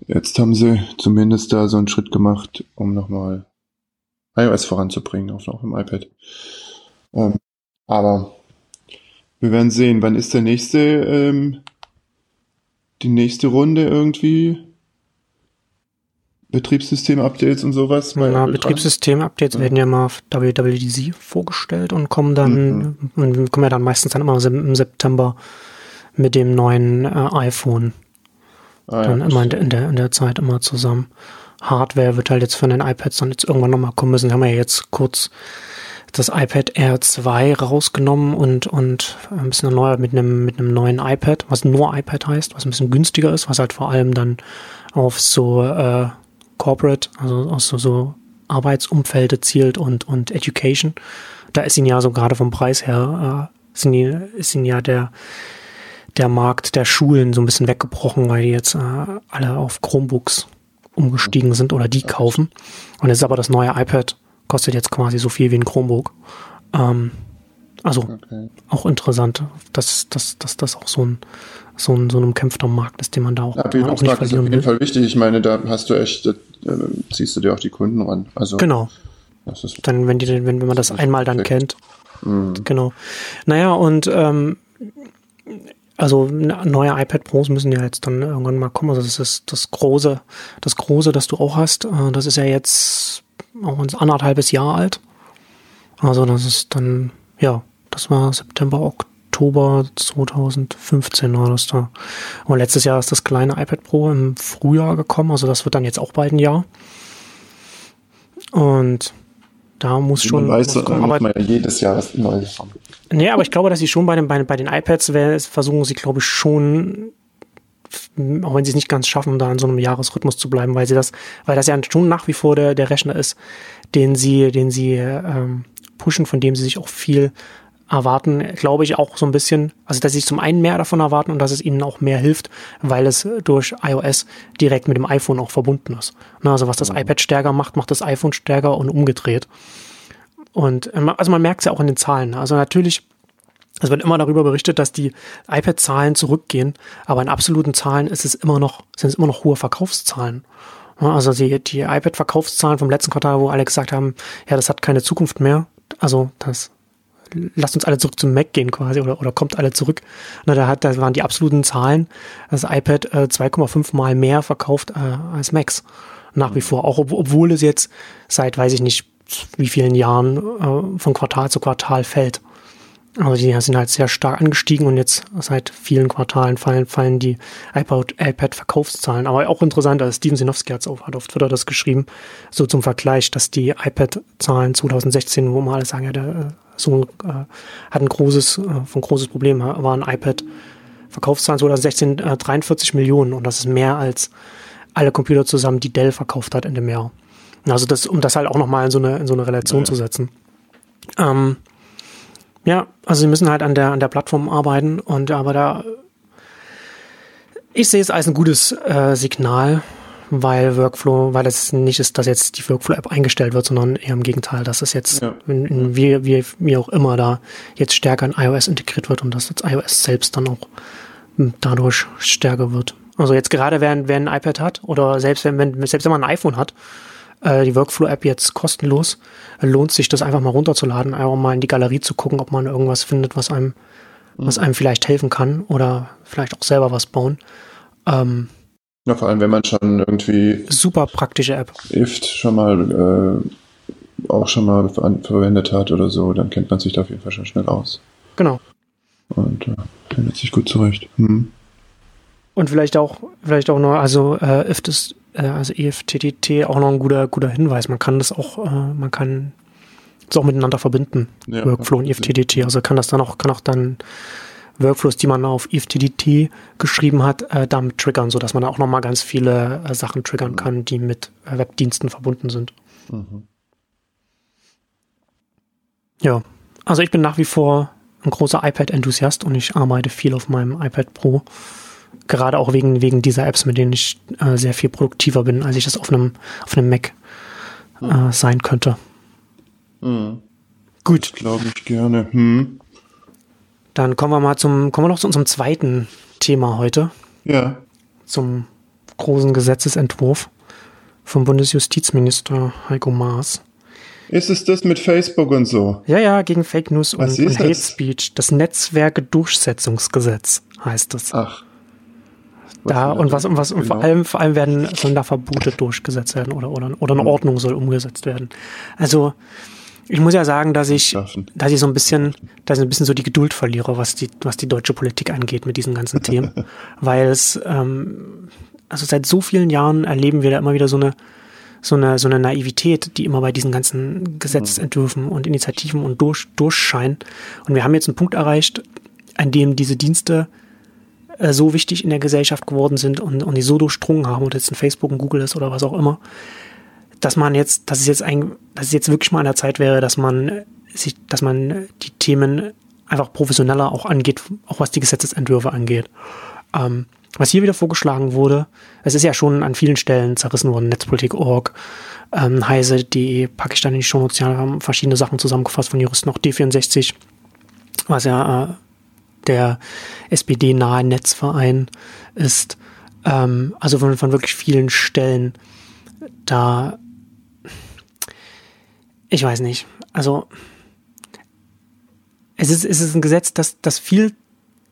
jetzt haben sie zumindest da so einen Schritt gemacht, um nochmal iOS voranzubringen, auch noch im iPad. Ähm, aber wir werden sehen, wann ist der nächste, ähm, die nächste Runde irgendwie? Betriebssystem-Updates und sowas? Na, Betriebssystem-Updates ja. werden ja mal auf WWDC vorgestellt und kommen dann, mhm. kommen ja dann meistens dann immer im September mit dem neuen äh, iPhone. Ah, dann ja, immer in der, in der, in der Zeit immer zusammen. Hardware wird halt jetzt von den iPads dann jetzt irgendwann nochmal kommen müssen. Haben wir ja jetzt kurz das iPad Air 2 rausgenommen und, und ein bisschen erneuert mit einem, mit einem neuen iPad, was nur iPad heißt, was ein bisschen günstiger ist, was halt vor allem dann auf so äh, Corporate, also aus so, so Arbeitsumfelde zielt und, und Education. Da ist ihn ja so gerade vom Preis her, äh, ist, ihn, ist ihn ja der, der Markt der Schulen so ein bisschen weggebrochen, weil die jetzt äh, alle auf Chromebooks umgestiegen sind oder die kaufen. Und jetzt ist aber das neue iPad kostet jetzt quasi so viel wie ein Chromebook. Ähm, also okay. auch interessant, dass, dass, dass das auch so ein, so ein, so ein umkämpfter Markt ist, den man da auch, ja, auch nicht verlieren ist auf jeden. Fall wichtig. Ich meine, da hast du echt, äh, ziehst du dir auch die Kunden ran. Also, genau. Dann, wenn, die, wenn, wenn man das, das einmal dann kennt. Mhm. Genau. Naja, und ähm, also neue iPad Pros müssen ja jetzt dann irgendwann mal kommen. Also das ist das große, das große, das du auch hast. Äh, das ist ja jetzt auch ein anderthalbes Jahr alt. Also das ist dann, ja, das war September, Oktober 2015 war das da. Und letztes Jahr ist das kleine iPad Pro im Frühjahr gekommen, also das wird dann jetzt auch bald ein Jahr. Und da muss Wie schon. Man weiß, kommen, aber, man ja jedes Jahr Neues haben. Nee, aber ich glaube, dass sie schon bei den, bei, bei den iPads versuchen sie, glaube ich, schon auch wenn sie es nicht ganz schaffen, da in so einem Jahresrhythmus zu bleiben, weil sie das, weil das ja schon nach wie vor der, der Rechner ist, den sie, den sie ähm, pushen, von dem sie sich auch viel erwarten, glaube ich auch so ein bisschen, also dass sie zum einen mehr davon erwarten und dass es ihnen auch mehr hilft, weil es durch iOS direkt mit dem iPhone auch verbunden ist. Also was das mhm. iPad stärker macht, macht das iPhone stärker und umgedreht. Und ähm, also man merkt es ja auch in den Zahlen. Also natürlich es wird immer darüber berichtet, dass die iPad-Zahlen zurückgehen, aber in absoluten Zahlen ist es immer noch, sind es immer noch hohe Verkaufszahlen. Also die, die iPad-Verkaufszahlen vom letzten Quartal, wo alle gesagt haben, ja, das hat keine Zukunft mehr. Also das lasst uns alle zurück zum Mac gehen quasi oder, oder kommt alle zurück. Na, da, hat, da waren die absoluten Zahlen, das iPad äh, 2,5 mal mehr verkauft äh, als Macs. Nach wie vor, auch ob, obwohl es jetzt seit, weiß ich nicht, wie vielen Jahren äh, von Quartal zu Quartal fällt. Also die sind halt sehr stark angestiegen und jetzt seit vielen Quartalen fallen, fallen die iPad-Verkaufszahlen. Aber auch interessant, also Steven Sinowski hat auf, hat auf Twitter das geschrieben, so zum Vergleich, dass die iPad-Zahlen 2016, wo man alle sagen, ja, der so äh, hat ein großes, äh, ein großes Problem, war ein iPad Verkaufszahlen 2016 äh, 43 Millionen und das ist mehr als alle Computer zusammen, die Dell verkauft hat in dem Jahr. Also das, um das halt auch nochmal in so eine, in so eine Relation ja. zu setzen. Ähm, ja, also sie müssen halt an der, an der Plattform arbeiten und aber da, ich sehe es als ein gutes äh, Signal, weil Workflow, weil es nicht ist, dass jetzt die Workflow-App eingestellt wird, sondern eher im Gegenteil, dass es jetzt, ja. in, in, wie, wie, wie auch immer da jetzt stärker in iOS integriert wird und dass jetzt iOS selbst dann auch dadurch stärker wird. Also jetzt gerade, wer, wer ein iPad hat oder selbst wenn, wenn, selbst wenn man ein iPhone hat, äh, die Workflow-App jetzt kostenlos, lohnt sich das einfach mal runterzuladen, einfach mal in die Galerie zu gucken, ob man irgendwas findet, was einem, mhm. was einem vielleicht helfen kann oder vielleicht auch selber was bauen. Ähm, ja, vor allem, wenn man schon irgendwie super praktische App. IFT schon mal äh, auch schon mal verwendet hat oder so, dann kennt man sich da auf jeden Fall schon schnell aus. Genau. Und äh, findet sich gut zurecht. Hm. Und vielleicht auch, vielleicht auch noch, also äh, IFT ist äh, also EFTTT auch noch ein guter, guter Hinweis. Man kann das auch, äh, man kann es auch miteinander verbinden, ja, Workflow und EFTTT. Also kann das dann auch, kann auch dann Workflows, die man auf EFTDT geschrieben hat, äh, damit triggern, sodass man auch nochmal ganz viele äh, Sachen triggern kann, die mit äh, Webdiensten verbunden sind. Mhm. Ja, also ich bin nach wie vor ein großer iPad-Enthusiast und ich arbeite viel auf meinem iPad Pro. Gerade auch wegen, wegen dieser Apps, mit denen ich äh, sehr viel produktiver bin, als ich das auf einem, auf einem Mac äh, sein könnte. Mhm. Gut. Glaube ich gerne. Hm. Dann kommen wir mal zum, kommen wir noch zu unserem zweiten Thema heute. Ja. Zum großen Gesetzesentwurf vom Bundesjustizminister Heiko Maas. Ist es das mit Facebook und so? Ja, ja, gegen Fake News und, und Hate Speech. Das Netzwerke-Durchsetzungsgesetz heißt es. Ach. Da, und was, und was, und vor genau. allem, vor allem werden, sollen da Verbote durchgesetzt werden oder, oder, oder eine hm. Ordnung soll umgesetzt werden. Also, ich muss ja sagen, dass ich, dass ich so ein bisschen, dass ich ein bisschen so die Geduld verliere, was die, was die deutsche Politik angeht mit diesen ganzen Themen, weil es, ähm, also seit so vielen Jahren erleben wir da immer wieder so eine, so eine, so eine Naivität, die immer bei diesen ganzen Gesetzentwürfen und Initiativen und durch, durchscheint. Und wir haben jetzt einen Punkt erreicht, an dem diese Dienste äh, so wichtig in der Gesellschaft geworden sind und, und die so durchdrungen haben, ob jetzt ein Facebook, ein Google ist oder was auch immer, dass man jetzt, dass es jetzt ein, dass es jetzt wirklich mal an der Zeit wäre, dass man sich, dass man die Themen einfach professioneller auch angeht, auch was die Gesetzesentwürfe angeht. Ähm, was hier wieder vorgeschlagen wurde, es ist ja schon an vielen Stellen zerrissen worden, Netzpolitik.org, ähm, Heise.de, packe ich in die Shownotes, ja, haben verschiedene Sachen zusammengefasst von Juristen, auch D64, was ja äh, der SPD-nahe Netzverein ist. Ähm, also von, von wirklich vielen Stellen da ich weiß nicht. Also es ist, es ist ein Gesetz, das, das viel,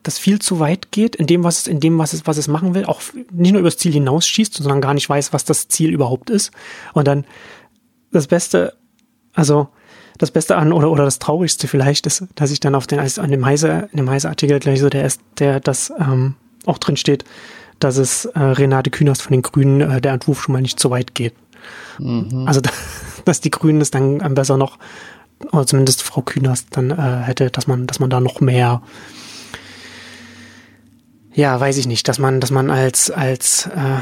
das viel zu weit geht in dem, was es, in dem, was es, was es machen will, auch nicht nur übers Ziel hinausschießt, sondern gar nicht weiß, was das Ziel überhaupt ist. Und dann das Beste, also das Beste an oder, oder das Traurigste vielleicht ist, dass ich dann auf den, an dem Heise, in dem Heise-Artikel gleich so der ist, der das ähm, auch drin steht, dass es äh, Renate Künast von den Grünen äh, der Entwurf schon mal nicht so weit geht. Mhm. Also dass die Grünen es dann besser noch, oder zumindest Frau Künast dann äh, hätte, dass man, dass man da noch mehr, ja, weiß ich nicht, dass man, dass man als, als äh,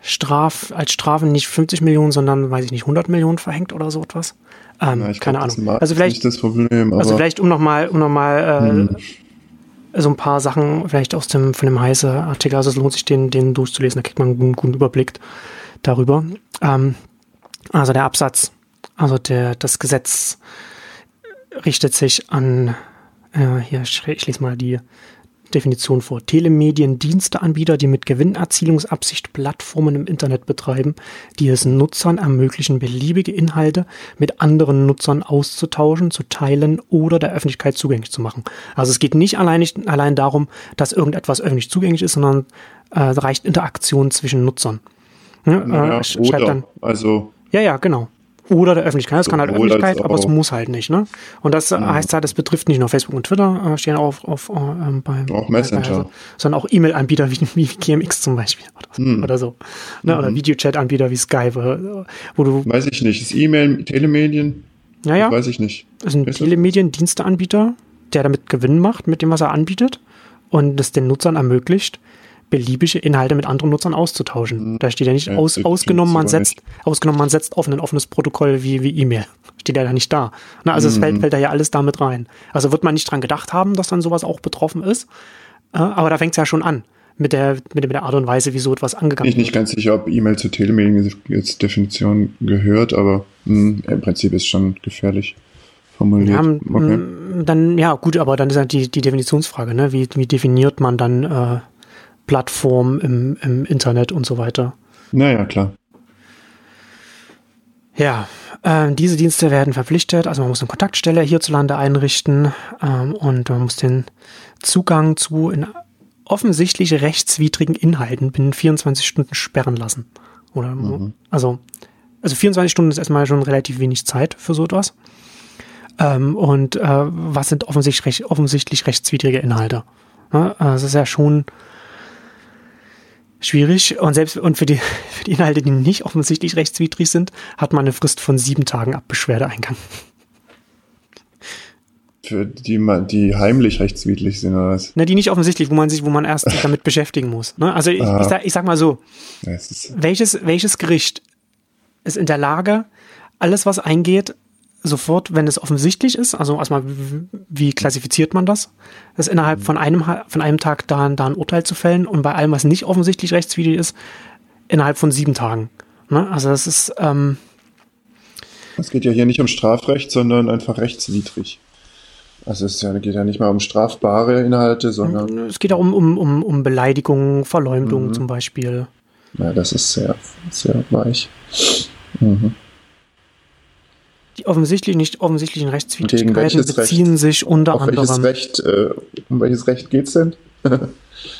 Straf, als Strafen nicht 50 Millionen, sondern, weiß ich nicht, 100 Millionen verhängt oder so etwas. Ähm, ja, keine glaub, Ahnung. Also vielleicht, das Problem, also vielleicht um nochmal, um nochmal, äh, hm. so ein paar Sachen vielleicht aus dem, von dem heiße Artikel, also es lohnt sich den, den durchzulesen, da kriegt man einen guten Überblick darüber. Ähm, also der Absatz, also der, das Gesetz richtet sich an, äh, hier, ich, mal die Definition vor. Telemediendiensteanbieter, die mit Gewinnerzielungsabsicht Plattformen im Internet betreiben, die es Nutzern ermöglichen, beliebige Inhalte mit anderen Nutzern auszutauschen, zu teilen oder der Öffentlichkeit zugänglich zu machen. Also es geht nicht allein, nicht allein darum, dass irgendetwas öffentlich zugänglich ist, sondern äh, reicht Interaktion zwischen Nutzern. Ja, naja, äh, oder, dann, also ja, ja, genau. Oder der Öffentlichkeit. Es kann halt Öffentlichkeit, aber es muss halt nicht. Ne? Und das ja. heißt halt, es betrifft nicht nur Facebook und Twitter, äh, stehen auch auf, auf äh, beim auch Messenger, bei, also, sondern auch E-Mail-Anbieter wie, wie GMX zum Beispiel oder, hm. oder so. Ne? Mhm. Oder Videochat-Anbieter wie Skype, wo du. Weiß ich nicht. Ist E-Mail, Telemedien? Ja, ja. Weiß ich nicht. Das ist ein Telemedien-Diensteanbieter, der damit Gewinn macht mit dem, was er anbietet und es den Nutzern ermöglicht, beliebige Inhalte mit anderen Nutzern auszutauschen. Mhm. Da steht ja nicht ja, aus, ausgenommen, man setzt, nicht. ausgenommen, man setzt auf ein offenes Protokoll wie, wie E-Mail. Steht ja da nicht da. Na, also mhm. es fällt, fällt da ja alles damit rein. Also wird man nicht dran gedacht haben, dass dann sowas auch betroffen ist. Aber da fängt es ja schon an. Mit der, mit der Art und Weise, wie so etwas angegangen wird. Ich bin nicht ganz sicher, ob E-Mail zur Telemedien jetzt Definition gehört, aber mh, im Prinzip ist schon gefährlich formuliert. Ja, okay. Dann, ja, gut, aber dann ist halt die, die Definitionsfrage, ne? Wie, wie definiert man dann äh, Plattformen im, im Internet und so weiter. Naja, klar. Ja, äh, diese Dienste werden verpflichtet, also man muss eine Kontaktstelle hierzulande einrichten ähm, und man muss den Zugang zu offensichtlich rechtswidrigen Inhalten binnen 24 Stunden sperren lassen. Oder mhm. also, also 24 Stunden ist erstmal schon relativ wenig Zeit für so etwas. Ähm, und äh, was sind offensichtlich, offensichtlich rechtswidrige Inhalte? Ja, also es ist ja schon schwierig. Und selbst und für die, für die Inhalte, die nicht offensichtlich rechtswidrig sind, hat man eine Frist von sieben Tagen ab Beschwerdeeingang. Für die, die heimlich rechtswidrig sind oder was? Ne, die nicht offensichtlich, wo man sich, wo man erst sich damit beschäftigen muss. Ne? Also ich, ich, sag, ich sag mal so, welches, welches Gericht ist in der Lage, alles, was eingeht, sofort, wenn es offensichtlich ist, also erstmal, wie- klassifiziert man das, das innerhalb von einem, von einem Tag da, da ein Urteil zu fällen und bei allem, was nicht offensichtlich rechtswidrig ist, innerhalb von sieben Tagen. Ne? Also das ist, ähm, es geht ja hier nicht um Strafrecht, sondern einfach rechtswidrig. Also es ja, geht ja nicht mal um strafbare Inhalte, sondern es geht auch um, um, um, um Beleidigung, Verleumdung zum Beispiel. ja, das ist sehr, sehr weich. Mhm. Die offensichtlich nicht offensichtlichen Rechtswidrigkeiten welches beziehen Recht? sich unter Auf welches anderem. Recht, äh, um welches Recht geht's denn?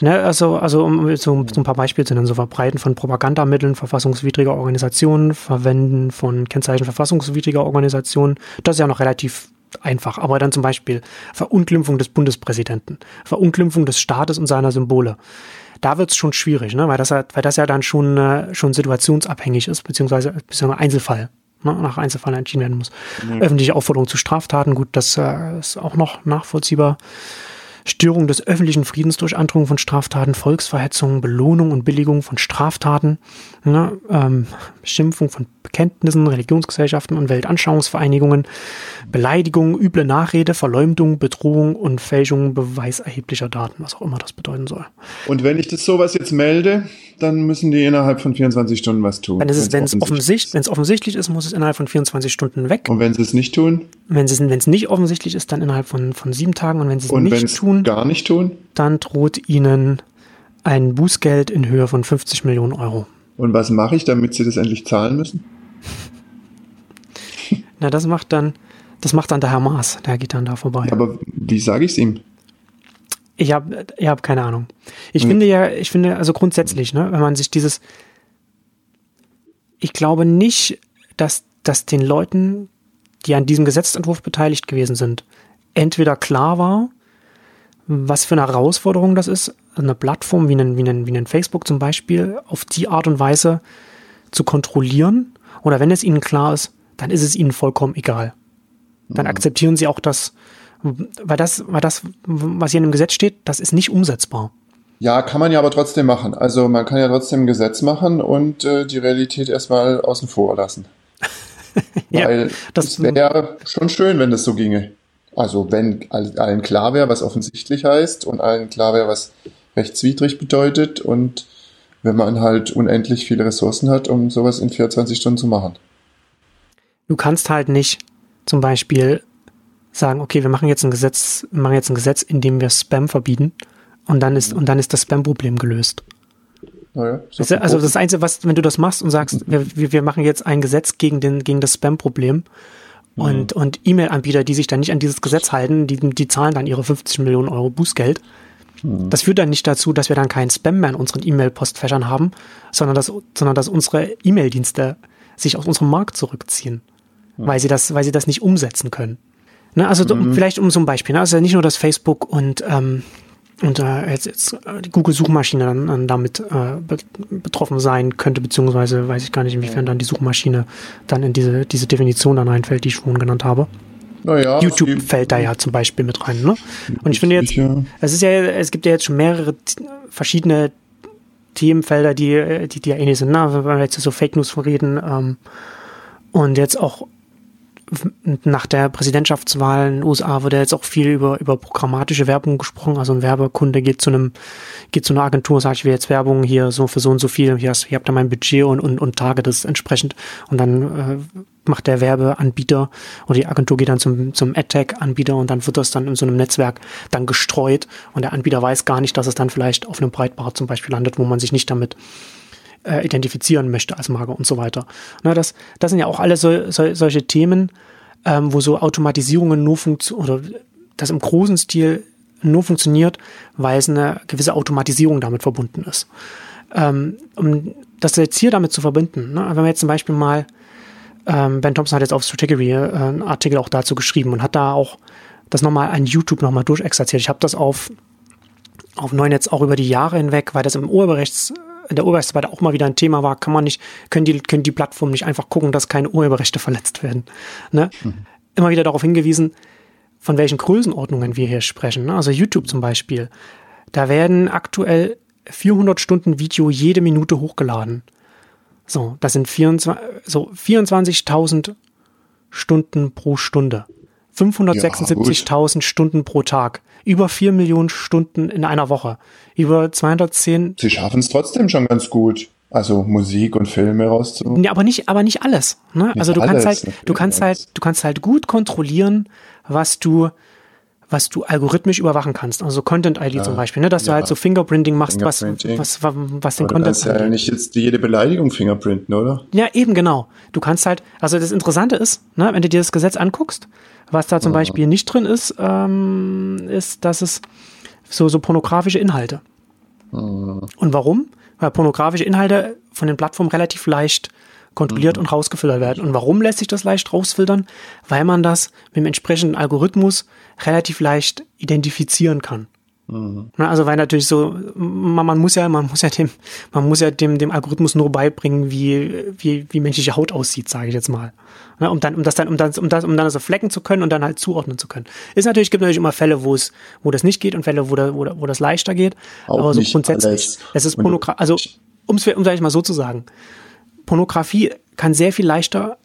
Ne, also, also um so, so ein paar Beispiele zu nennen, so Verbreiten von Propagandamitteln verfassungswidriger Organisationen, Verwenden von Kennzeichen verfassungswidriger Organisationen, das ist ja noch relativ einfach. Aber dann zum Beispiel Verunglimpfung des Bundespräsidenten, Verunglimpfung des Staates und seiner Symbole. Da wird's schon schwierig, ne? weil, das ja, weil das ja dann schon, äh, schon situationsabhängig ist, beziehungsweise, beziehungsweise Einzelfall. Ne, nach Einzelfall entschieden werden muss. Öffentliche Aufforderung zu Straftaten, gut, das äh, ist auch noch nachvollziehbar. Störung des öffentlichen Friedens durch Androhung von Straftaten, Volksverhetzung, Belohnung und Billigung von Straftaten, ne, ähm, Beschimpfung von Bekenntnissen, Religionsgesellschaften und Weltanschauungsvereinigungen, Beleidigung, üble Nachrede, Verleumdung, Bedrohung und Fälschung beweiserheblicher Daten, was auch immer das bedeuten soll. Und wenn ich das sowas jetzt melde, dann müssen die innerhalb von 24 Stunden was tun. Es, wenn es offensichtlich offensichtlich, wenn es offensichtlich ist, muss es innerhalb von 24 Stunden weg. Und wenn sie es nicht tun? Wenn es, nicht offensichtlich ist, dann innerhalb von, von sieben Tagen. Und wenn sie es nicht es tun, gar nicht tun? dann droht ihnen ein Bußgeld in Höhe von 50 Millionen Euro. Und was mache ich, damit sie das endlich zahlen müssen? Na, das macht dann, das macht dann der Herr Maas. Der geht dann da vorbei. Aber wie sage ich es ihm? Ich habe ich hab keine Ahnung. Ich Hm. finde ja, ich finde, also grundsätzlich, ne, wenn man sich dieses, ich glaube nicht, dass, dass den Leuten, die an diesem Gesetzentwurf beteiligt gewesen sind, entweder klar war, was für eine Herausforderung das ist, eine Plattform wie einen, wie einen, wie einen Facebook zum Beispiel auf die Art und Weise zu kontrollieren. Oder wenn es ihnen klar ist, dann ist es ihnen vollkommen egal. Dann akzeptieren sie auch das, weil das, weil das, was hier in dem Gesetz steht, das ist nicht umsetzbar. Ja, kann man ja aber trotzdem machen. Also man kann ja trotzdem ein Gesetz machen und äh, die Realität erstmal außen vor lassen. Ja, Weil das- wäre schon schön, wenn das so ginge. Also wenn all- allen klar wäre, was offensichtlich heißt und allen klar wäre, was rechtswidrig bedeutet und wenn man halt unendlich viele Ressourcen hat, um sowas in 24 Stunden zu machen. Du kannst halt nicht zum Beispiel sagen, okay, wir machen jetzt ein Gesetz, machen jetzt ein Gesetz, in dem wir Spam verbieten und dann ist, und dann ist das Spam-Problem gelöst. Naja, so Weißt du, Also das Einzige, was, wenn du das machst und sagst, wir, wir wir machen jetzt ein Gesetz gegen den, gegen das Spam-Problem und, und E-Mail-Anbieter, die sich dann nicht an dieses Gesetz halten, die, die zahlen dann ihre 50 Millionen Euro Bußgeld. Das führt dann nicht dazu, dass wir dann keinen Spam mehr in unseren E-Mail-Postfächern haben, sondern dass, sondern dass unsere E-Mail-Dienste sich aus unserem Markt zurückziehen, weil sie das, weil sie das nicht umsetzen können. Ne, also du- vielleicht um so ein Beispiel, ne? also nicht nur, dass Facebook und ähm, und äh, jetzt, jetzt die Google-Suchmaschine dann, dann damit äh, be betroffen sein könnte, beziehungsweise weiß ich gar nicht, inwiefern dann die Suchmaschine dann in diese, diese Definition dann reinfällt, die ich vorhin genannt habe. naja, YouTube fällt da ja zum Beispiel mit rein, ne? Und ich finde jetzt, es ist ja, es gibt ja jetzt schon mehrere verschiedene Themenfelder, die, äh, die, die ja ähnlich sind, ne? Wenn wir jetzt so Fake News reden, ähm, und jetzt auch nach der Präsidentschaftswahl in den USA wurde jetzt auch viel über, über programmatische Werbung gesprochen. Also ein Werbekunde geht zu einem, geht zu einer Agentur, sagt, ich will jetzt Werbung hier so für so und so viel, hier, hast, hier habt ihr mein Budget und, und, und target das entsprechend. Und dann äh, macht der Werbeanbieter oder die Agentur geht dann zum, zum AdTech-Anbieter und dann wird das dann in so einem Netzwerk dann gestreut und der Anbieter weiß gar nicht, dass es dann vielleicht auf einem Breitbart zum Beispiel landet, wo man sich nicht damit äh, identifizieren möchte als Marke und so weiter. Na, das, das sind ja auch alle so, so, solche Themen, ähm, wo so Automatisierungen nur funktionieren, oder das im großen Stil nur funktioniert, weil es eine gewisse Automatisierung damit verbunden ist. Ähm, um das jetzt hier damit zu verbinden, ne, wenn wir jetzt zum Beispiel mal, ähm, Ben Thompson hat jetzt auf Strategy äh, einen Artikel auch dazu geschrieben und hat da auch das nochmal an YouTube nochmal durchexerziert. Ich habe das auf auf Neunetz auch über die Jahre hinweg, weil das im Urheberrechts, in der Urheberrechtsdebatte auch mal wieder ein Thema war, kann man nicht, können die, können die Plattformen nicht einfach gucken, dass keine Urheberrechte verletzt werden. Ne? Immer wieder darauf hingewiesen, von welchen Größenordnungen wir hier sprechen. Ne? Also YouTube zum Beispiel. Da werden aktuell 400 Stunden Video jede Minute hochgeladen. So, das sind 24, so 24.000 Stunden pro Stunde. 576.000 ja, Stunden pro Tag. Über 4 Millionen Stunden in einer Woche. Über 210. Sie schaffen es trotzdem schon ganz gut. Also Musik und Filme rauszu. Ja, aber nicht, aber nicht alles. Ne? Nicht also du alles, kannst halt, du kannst halt, du kannst halt gut kontrollieren, was du, was du algorithmisch überwachen kannst. Also Content ID ja, zum Beispiel, ne? dass ja. du halt so Fingerprinting machst, Fingerprinting. Was, was, was den Aber Content Du kannst ja nicht jetzt jede Beleidigung fingerprinten, oder? Ja, eben genau. Du kannst halt, also das Interessante ist, ne, wenn du dir das Gesetz anguckst, was da zum ja. Beispiel nicht drin ist, ähm, ist, dass es so, so pornografische Inhalte. Mhm. Und warum? Weil pornografische Inhalte von den Plattformen relativ leicht kontrolliert mhm. und rausgefiltert werden. Und warum lässt sich das leicht rausfiltern? Weil man das mit dem entsprechenden Algorithmus relativ leicht identifizieren kann. Mhm. Also weil natürlich so, man, man, muss ja, man muss ja dem, man muss ja dem, dem Algorithmus nur beibringen, wie, wie, wie menschliche Haut aussieht, sage ich jetzt mal. Um dann, um das dann, um das, um das, um dann so flecken zu können und dann halt zuordnen zu können. Ist natürlich, gibt natürlich immer Fälle, wo es, wo das nicht geht und Fälle, wo, da, wo, wo das leichter geht. Auch aber so grundsätzlich, alles. es ist Pornografie, also, um es, um ich mal so zu sagen, Pornografie kann sehr viel leichter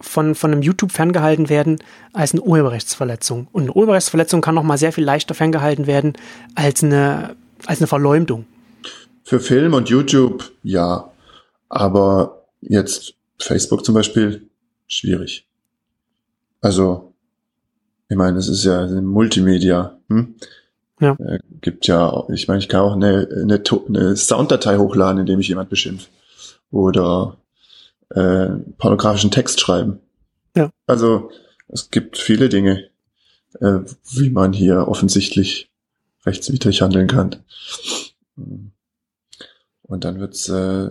von, von einem YouTube ferngehalten werden als eine Urheberrechtsverletzung. Und eine Urheberrechtsverletzung kann noch mal sehr viel leichter ferngehalten werden als eine, als eine Verleumdung. Für Film und YouTube ja. Aber jetzt Facebook zum Beispiel schwierig. Also, ich meine, es ist ja Multimedia. Hm? Ja. Äh, gibt ja, ich meine, ich kann auch eine, eine, eine Sounddatei hochladen, indem ich jemand beschimpfe. Oder äh, pornografischen Text schreiben. Ja. Also es gibt viele Dinge, äh, wie man hier offensichtlich rechtswidrig handeln kann. Und dann wird's äh,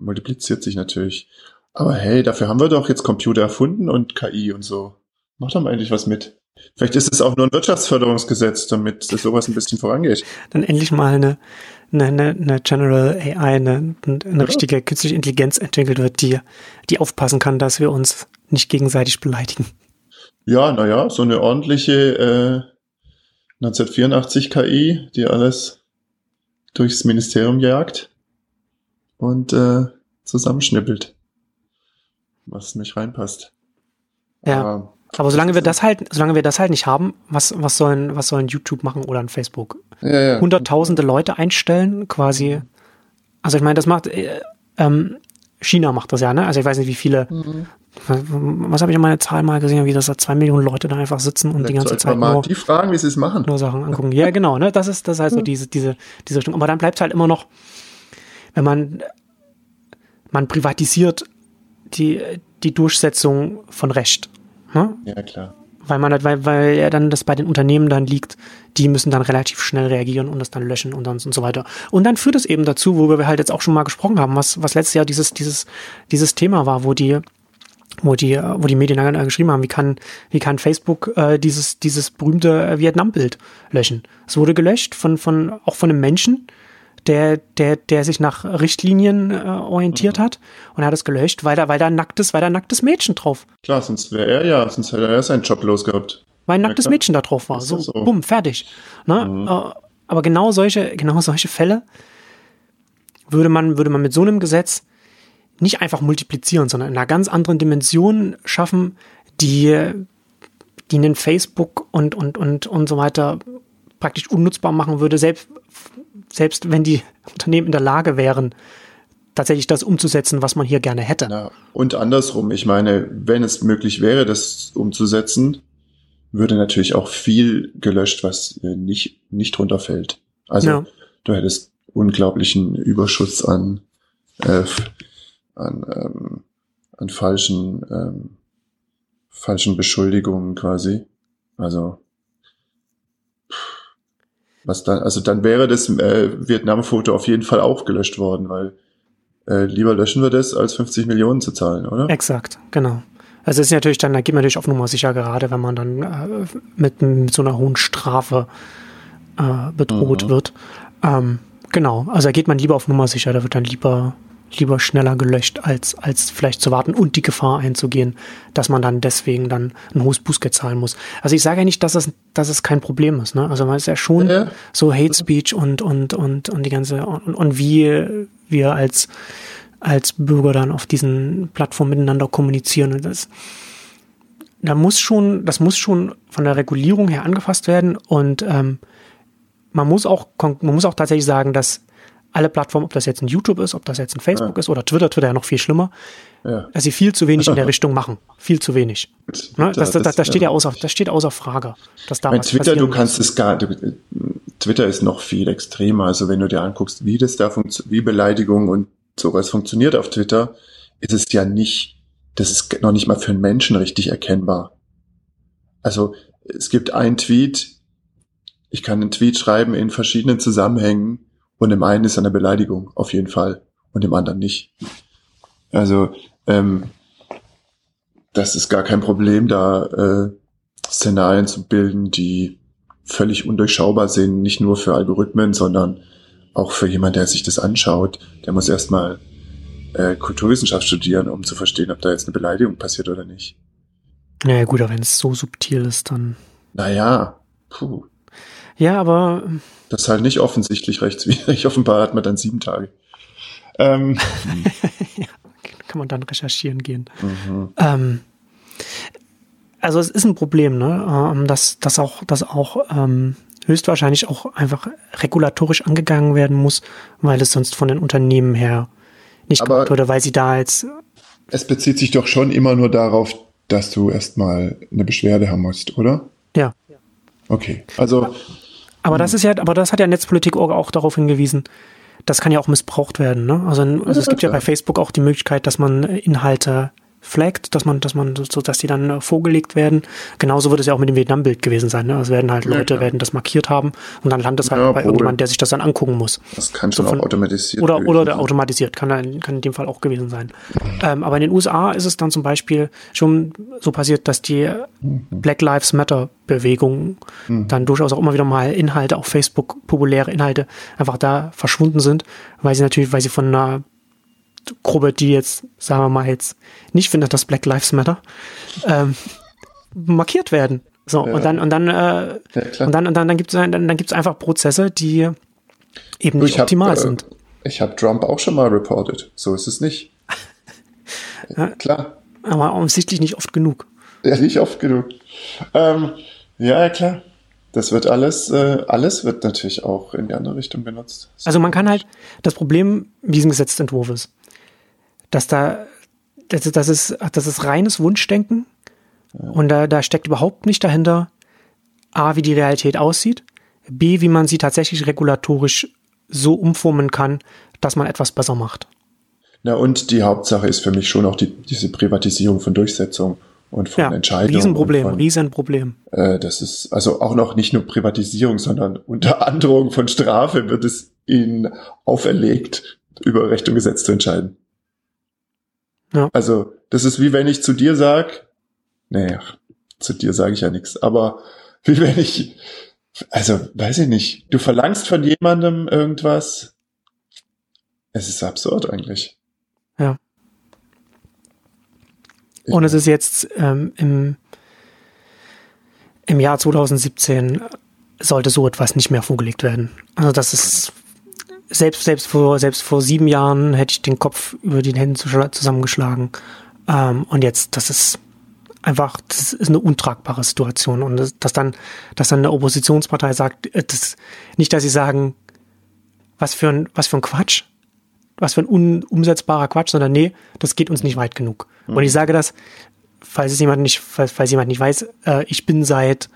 multipliziert sich natürlich. Aber hey, dafür haben wir doch jetzt Computer erfunden und KI und so. Macht doch mal endlich was mit. Vielleicht ist es auch nur ein Wirtschaftsförderungsgesetz, damit sowas ein bisschen vorangeht. Dann endlich mal eine, eine, eine, eine General AI, eine, eine richtige künstliche Intelligenz entwickelt wird, die, die aufpassen kann, dass wir uns nicht gegenseitig beleidigen. Ja, naja, so eine ordentliche äh, 1984 KI, die alles durchs Ministerium jagt und äh, zusammenschnippelt, was nicht reinpasst. Ja. Aber aber solange wir das halt, solange wir das halt nicht haben, was, was sollen, was sollen YouTube machen oder ein Facebook? Ja, ja. Hunderttausende Leute einstellen, quasi. Also ich meine, das macht, äh, ähm, China macht das ja, ne? Also ich weiß nicht, wie viele, mhm. was, was habe ich in meiner Zahl mal gesehen, wie das da zwei Millionen Leute da einfach sitzen und Vielleicht die ganze Zeit nur, die fragen, wie sie es machen. Nur Sachen angucken. ja, genau, ne? Das ist, das ist halt so diese, diese, diese Richtung. Aber dann bleibt halt immer noch, wenn man, man privatisiert die, die Durchsetzung von Recht. Hm? Ja, klar. Weil man weil, weil ja dann das bei den Unternehmen dann liegt, die müssen dann relativ schnell reagieren und das dann löschen und dann und so weiter. Und dann führt es eben dazu, wo wir halt jetzt auch schon mal gesprochen haben, was, was letztes Jahr dieses, dieses, dieses Thema war, wo die, wo die, wo die Medien dann geschrieben haben, wie kann, wie kann Facebook äh, dieses, dieses berühmte Vietnam-Bild löschen? Es wurde gelöscht von, von, auch von einem Menschen, der, der, der sich nach Richtlinien äh, orientiert mhm. hat und er hat es gelöscht, weil da, weil da nacktes, weil da nacktes Mädchen drauf. Klar, sonst wäre er ja, sonst hätte er seinen Job losgehabt. Weil ein nacktes ja, Mädchen da drauf war. So, so, bumm, fertig. Ne? Mhm. Äh, aber genau solche, genau solche Fälle würde man, würde man mit so einem Gesetz nicht einfach multiplizieren, sondern in einer ganz anderen Dimension schaffen, die, die einen Facebook und, und, und, und so weiter praktisch unnutzbar machen würde, selbst, selbst wenn die Unternehmen in der Lage wären, tatsächlich das umzusetzen, was man hier gerne hätte. Ja, und andersrum, ich meine, wenn es möglich wäre, das umzusetzen, würde natürlich auch viel gelöscht, was nicht, nicht runterfällt. Also ja. du hättest unglaublichen Überschuss an, äh, an, ähm, an falschen, ähm, falschen Beschuldigungen quasi. Also was dann, also dann wäre das äh, Vietnam-Foto auf jeden Fall auch gelöscht worden, weil äh, lieber löschen wir das, als 50 Millionen zu zahlen, oder? Exakt, genau. Also es ist natürlich dann, da geht man natürlich auf Nummer sicher, gerade wenn man dann äh, mit, mit so einer hohen Strafe äh, bedroht mhm. wird. Ähm, genau, also da geht man lieber auf Nummer sicher, da wird dann lieber lieber schneller gelöscht, als, als vielleicht zu warten und die Gefahr einzugehen, dass man dann deswegen dann ein hohes Bußgeld zahlen muss. Also ich sage ja nicht, dass es, dass es kein Problem ist. Ne? Also man ist ja schon ja. so Hate Speech und, und, und, und die ganze, und, und wie wir als, als Bürger dann auf diesen Plattformen miteinander kommunizieren. Und das, da muss schon, das muss schon von der Regulierung her angefasst werden und ähm, man muss auch, man muss auch tatsächlich sagen, dass alle Plattformen, ob das jetzt ein YouTube ist, ob das jetzt ein Facebook ja. ist oder Twitter, Twitter ja noch viel schlimmer, ja. dass sie viel zu wenig in der Richtung machen. Viel zu wenig. Ne? Das, das, das, das, steht ja außer, das steht außer Frage. Dass da Bei Twitter, du kannst es gar, du, Twitter ist noch viel extremer. Also wenn du dir anguckst, wie das da funktioniert, wie Beleidigung und sowas funktioniert auf Twitter, ist es ja nicht, das ist noch nicht mal für einen Menschen richtig erkennbar. Also es gibt einen Tweet, ich kann einen Tweet schreiben in verschiedenen Zusammenhängen und im einen ist eine Beleidigung, auf jeden Fall, und im anderen nicht. Also, ähm, das ist gar kein Problem, da äh, Szenarien zu bilden, die völlig undurchschaubar sind, nicht nur für Algorithmen, sondern auch für jemand, der sich das anschaut. Der muss erstmal äh, Kulturwissenschaft studieren, um zu verstehen, ob da jetzt eine Beleidigung passiert oder nicht. Naja, gut, aber wenn es so subtil ist, dann. Naja, puh. Ja, aber. Das ist halt nicht offensichtlich rechtswidrig. Offenbar hat man dann sieben Tage. Ähm. ja, kann man dann recherchieren gehen. Mhm. Ähm, also es ist ein Problem, ne? Ähm, dass, dass auch, dass auch ähm, höchstwahrscheinlich auch einfach regulatorisch angegangen werden muss, weil es sonst von den Unternehmen her nicht Aber gemacht wurde, weil sie da jetzt. Es bezieht sich doch schon immer nur darauf, dass du erstmal eine Beschwerde haben musst, oder? Ja. Okay. Also aber das ist ja, aber das hat ja Netzpolitik auch darauf hingewiesen. Das kann ja auch missbraucht werden. Ne? Also, also es gibt ja bei Facebook auch die Möglichkeit, dass man Inhalte flaggt, dass man, dass man, so, dass die dann äh, vorgelegt werden. Genauso wird es ja auch mit dem Vietnam-Bild gewesen sein. Ne? Es werden halt Leute ja, werden das markiert haben und dann landet es halt ja, bei irgendjemand, der sich das dann angucken muss. Das kann schon so von, auch automatisiert oder oder der automatisiert kann dann kann in dem Fall auch gewesen sein. Ähm, aber in den USA ist es dann zum Beispiel schon so passiert, dass die mhm. Black Lives Matter Bewegung mhm. dann durchaus auch immer wieder mal Inhalte auf Facebook populäre Inhalte einfach da verschwunden sind, weil sie natürlich, weil sie von einer Gruppe, die jetzt, sagen wir mal, jetzt nicht findet, dass Black Lives Matter, ähm, markiert werden. So, ja. und dann, und dann, äh, ja, und dann, und dann, dann gibt es dann, dann gibt's einfach Prozesse, die eben nicht optimal hab, äh, sind. Ich habe Trump auch schon mal reported. So ist es nicht. ja, klar. Aber offensichtlich nicht oft genug. Ja, nicht oft genug. Ähm, ja, klar. Das wird alles, äh, alles wird natürlich auch in die andere Richtung genutzt. Also man kann halt, das Problem diesem Gesetzentwurf ist, dass da, das, das, ist, das ist reines Wunschdenken und da, da steckt überhaupt nicht dahinter, A, wie die Realität aussieht, B, wie man sie tatsächlich regulatorisch so umformen kann, dass man etwas besser macht. Na und die Hauptsache ist für mich schon auch die, diese Privatisierung von Durchsetzung und von ja, Entscheidungen. Riesenproblem, von, Riesenproblem. Äh, das ist also auch noch nicht nur Privatisierung, sondern unter Androhung von Strafe wird es ihnen auferlegt, über Recht und Gesetz zu entscheiden. Ja. Also, das ist wie wenn ich zu dir sag, nee, zu dir sage ich ja nichts, aber wie wenn ich, also, weiß ich nicht, du verlangst von jemandem irgendwas. Es ist absurd eigentlich. Ja. Und es ist jetzt ähm, im, im Jahr 2017 sollte so etwas nicht mehr vorgelegt werden. Also das ist selbst, selbst vor, selbst vor sieben Jahren hätte ich den Kopf über die Hände zusammengeschlagen. Ähm, und jetzt, das ist einfach, das ist eine untragbare Situation. Und das, dass dann, dass dann eine Oppositionspartei sagt, äh, das, nicht, dass sie sagen, was für ein, was für ein Quatsch, was für ein unumsetzbarer Quatsch, sondern nee, das geht uns nicht weit genug. Mhm. Und ich sage das, falls es jemand nicht, falls, falls jemand nicht weiß, äh, ich bin seit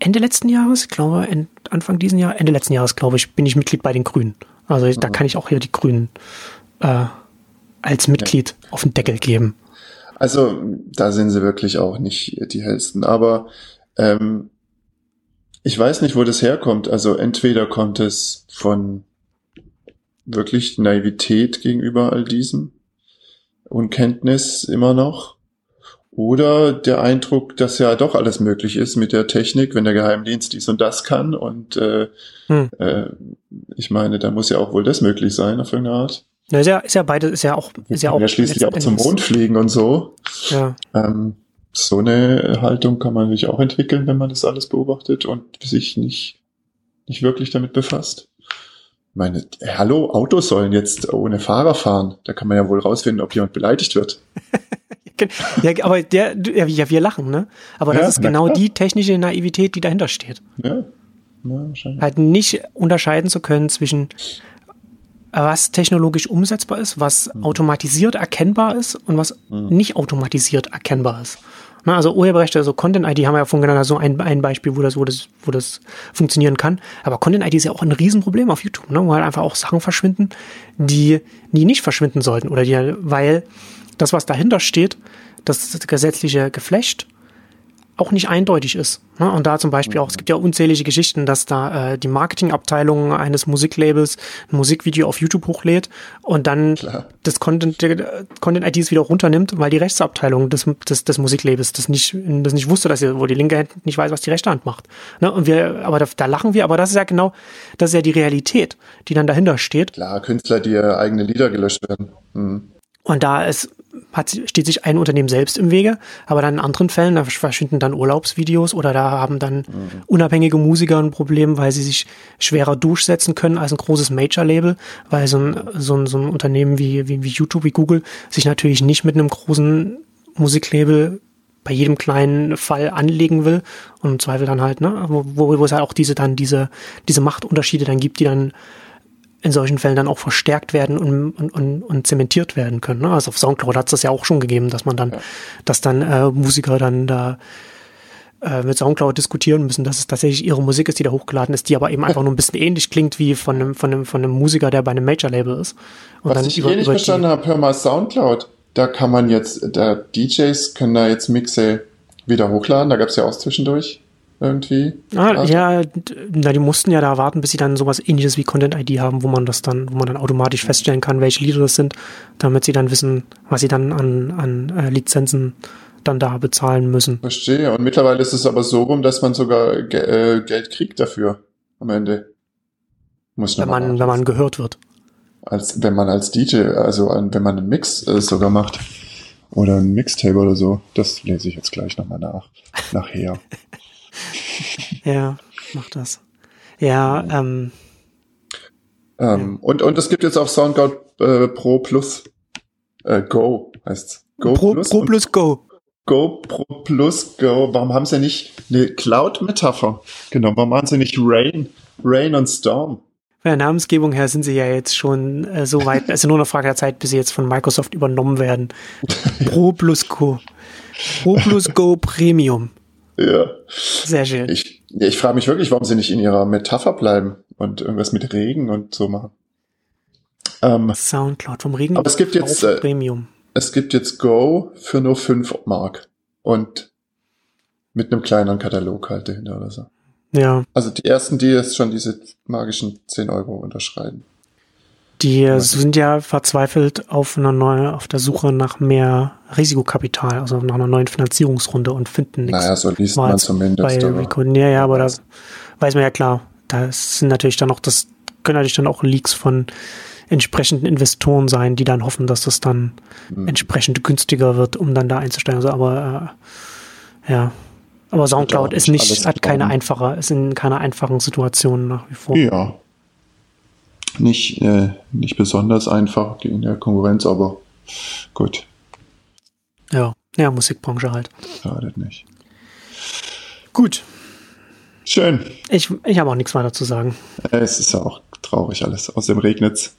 Ende letzten Jahres, ich glaube Anfang diesen Jahr, Ende letzten Jahres, glaube ich, bin ich Mitglied bei den Grünen. Also ich, mhm. da kann ich auch hier die Grünen äh, als Mitglied ja. auf den Deckel geben. Also da sind sie wirklich auch nicht die hellsten. Aber ähm, ich weiß nicht, wo das herkommt. Also entweder kommt es von wirklich Naivität gegenüber all diesem, Unkenntnis immer noch, oder der Eindruck, dass ja doch alles möglich ist mit der Technik, wenn der Geheimdienst dies und das kann. Und äh, hm. äh, ich meine, da muss ja auch wohl das möglich sein auf irgendeine Art. Na, ist ja, ist ja beide, ist ja auch, ist ja auch. Ja, schließlich auch zum Mond fliegen und so. Ja. Ähm, so eine Haltung kann man sich auch entwickeln, wenn man das alles beobachtet und sich nicht, nicht wirklich damit befasst. Ich meine, hallo, Autos sollen jetzt ohne Fahrer fahren. Da kann man ja wohl rausfinden, ob jemand beleidigt wird. ja, aber der, ja, wir lachen, ne? Aber das Ja, ist na genau die technische Naivität, die dahinter steht. Ja, ja wahrscheinlich. Halt nicht unterscheiden zu können zwischen was technologisch umsetzbar ist, was Mhm. automatisiert erkennbar ist und was nicht automatisiert erkennbar ist. Na, also Urheberrechte, also Content ID haben wir ja vorhin genannt, also ein, ein Beispiel, wo das, wo das, wo das funktionieren kann. Aber Content ID ist ja auch ein Riesenproblem auf YouTube, ne, wo halt einfach auch Sachen verschwinden, die, die nicht verschwinden sollten oder die, weil das, was dahinter steht, das gesetzliche Geflecht, auch nicht eindeutig ist. Ne? Und da zum Beispiel auch, es gibt ja unzählige Geschichten, dass da äh, die Marketingabteilung eines Musiklabels ein Musikvideo auf YouTube hochlädt und dann Klar. das Content, der Content IDs wieder runternimmt, weil die Rechtsabteilung des, des, des Musiklabels das nicht, das nicht wusste, dass sie, wo die linke Hand nicht weiß, was die rechte Hand macht. Ne? Und wir, aber da, da lachen wir, aber das ist ja genau, das ist ja die Realität, die dann dahinter steht. Klar, Künstler, die ihre eigene Lieder gelöscht werden. Hm. Und da ist, hat, steht sich ein Unternehmen selbst im Wege, aber dann in anderen Fällen, da verschwinden dann Urlaubsvideos oder da haben dann unabhängige Musiker ein Problem, weil sie sich schwerer durchsetzen können als ein großes Major-Label, weil so ein, so ein, so ein Unternehmen wie, wie, wie YouTube, wie Google sich natürlich nicht mit einem großen Musiklabel bei jedem kleinen Fall anlegen will und im Zweifel dann halt, ne, wo, wo wo es halt auch diese dann diese, diese Machtunterschiede dann gibt, die dann in solchen Fällen dann auch verstärkt werden und, und, und, und zementiert werden können. Ne? Also auf Soundcloud hat es das ja auch schon gegeben, dass man dann, dass dann äh, Musiker dann da äh, mit Soundcloud diskutieren müssen, dass es tatsächlich ihre Musik ist, die da hochgeladen ist, die aber eben einfach nur ein bisschen ähnlich klingt wie von einem, von einem, von einem Musiker, der bei einem Major-Label ist. Und Was ich hier nicht verstanden habe, hör mal Soundcloud. Da kann man jetzt, da DJs können da jetzt Mixe wieder hochladen. Da gab es ja auch zwischendurch irgendwie. Ah, Also- ja, na, die mussten ja da warten, bis sie dann sowas ähnliches wie Content ID haben, wo man das dann, wo man dann automatisch feststellen kann, welche Lieder das sind, damit sie dann wissen, was sie dann an, an äh, Lizenzen dann da bezahlen müssen. Verstehe. Und mittlerweile ist es aber so rum, dass man sogar ge äh, Geld kriegt dafür am Ende. Muss Wenn man, wenn man gehört wird. als wenn man als DJ, also an, wenn man einen Mix äh, sogar macht oder ein Mixtape oder so, das lese ich jetzt gleich nochmal nach, nachher. Ja, mach das. Ja, ähm, Ähm, und und es gibt jetzt auch Soundcloud äh, Pro Plus äh, Go heißt's. Go Pro, Plus Pro plus Go. Go Pro Plus Go. Warum haben sie nicht eine Cloud-Metapher genommen? Warum machen sie nicht Rain, Rain und Storm? Von der Namensgebung her sind sie ja jetzt schon äh, so weit, es ist nur eine Frage der Zeit, bis sie jetzt von Microsoft übernommen werden. Pro plus Go. Pro plus Go Premium. Ja. Sehr schön. Ich, ich frage mich wirklich, warum sie nicht in ihrer Metapher bleiben und irgendwas mit Regen und so machen. Ähm, Soundcloud vom Regen Aber es gibt jetzt, äh, Premium. es gibt jetzt Go für nur 5 Mark und mit einem kleineren Katalog halt dahinter oder so. Ja, Also die ersten, die jetzt schon diese magischen 10 Euro unterschreiben. Die sind ja verzweifelt auf einer neuen, auf der Suche nach mehr Risikokapital, also nach einer neuen Finanzierungsrunde und finden nichts. Naja, so liest War man zumindest. bei Rico. Ja, ja, aber da weiß man ja klar, da sind natürlich dann auch, das können natürlich dann auch Leaks von entsprechenden Investoren sein, die dann hoffen, dass das dann Hm. entsprechend günstiger wird, um dann da einzusteigen. Also, aber äh, ja. Aber Soundcloud ist nicht hat keine einfache, ist in keiner einfachen Situation nach wie vor. Ja. Nicht, äh, nicht besonders einfach gegen der Konkurrenz, aber gut, Ja, ja, Musikbranche halt. schadet nicht. Gut, Schön. ich, ich habe auch nichts weiter zu sagen. Es ist ja auch traurig alles. Außerdem regnet's.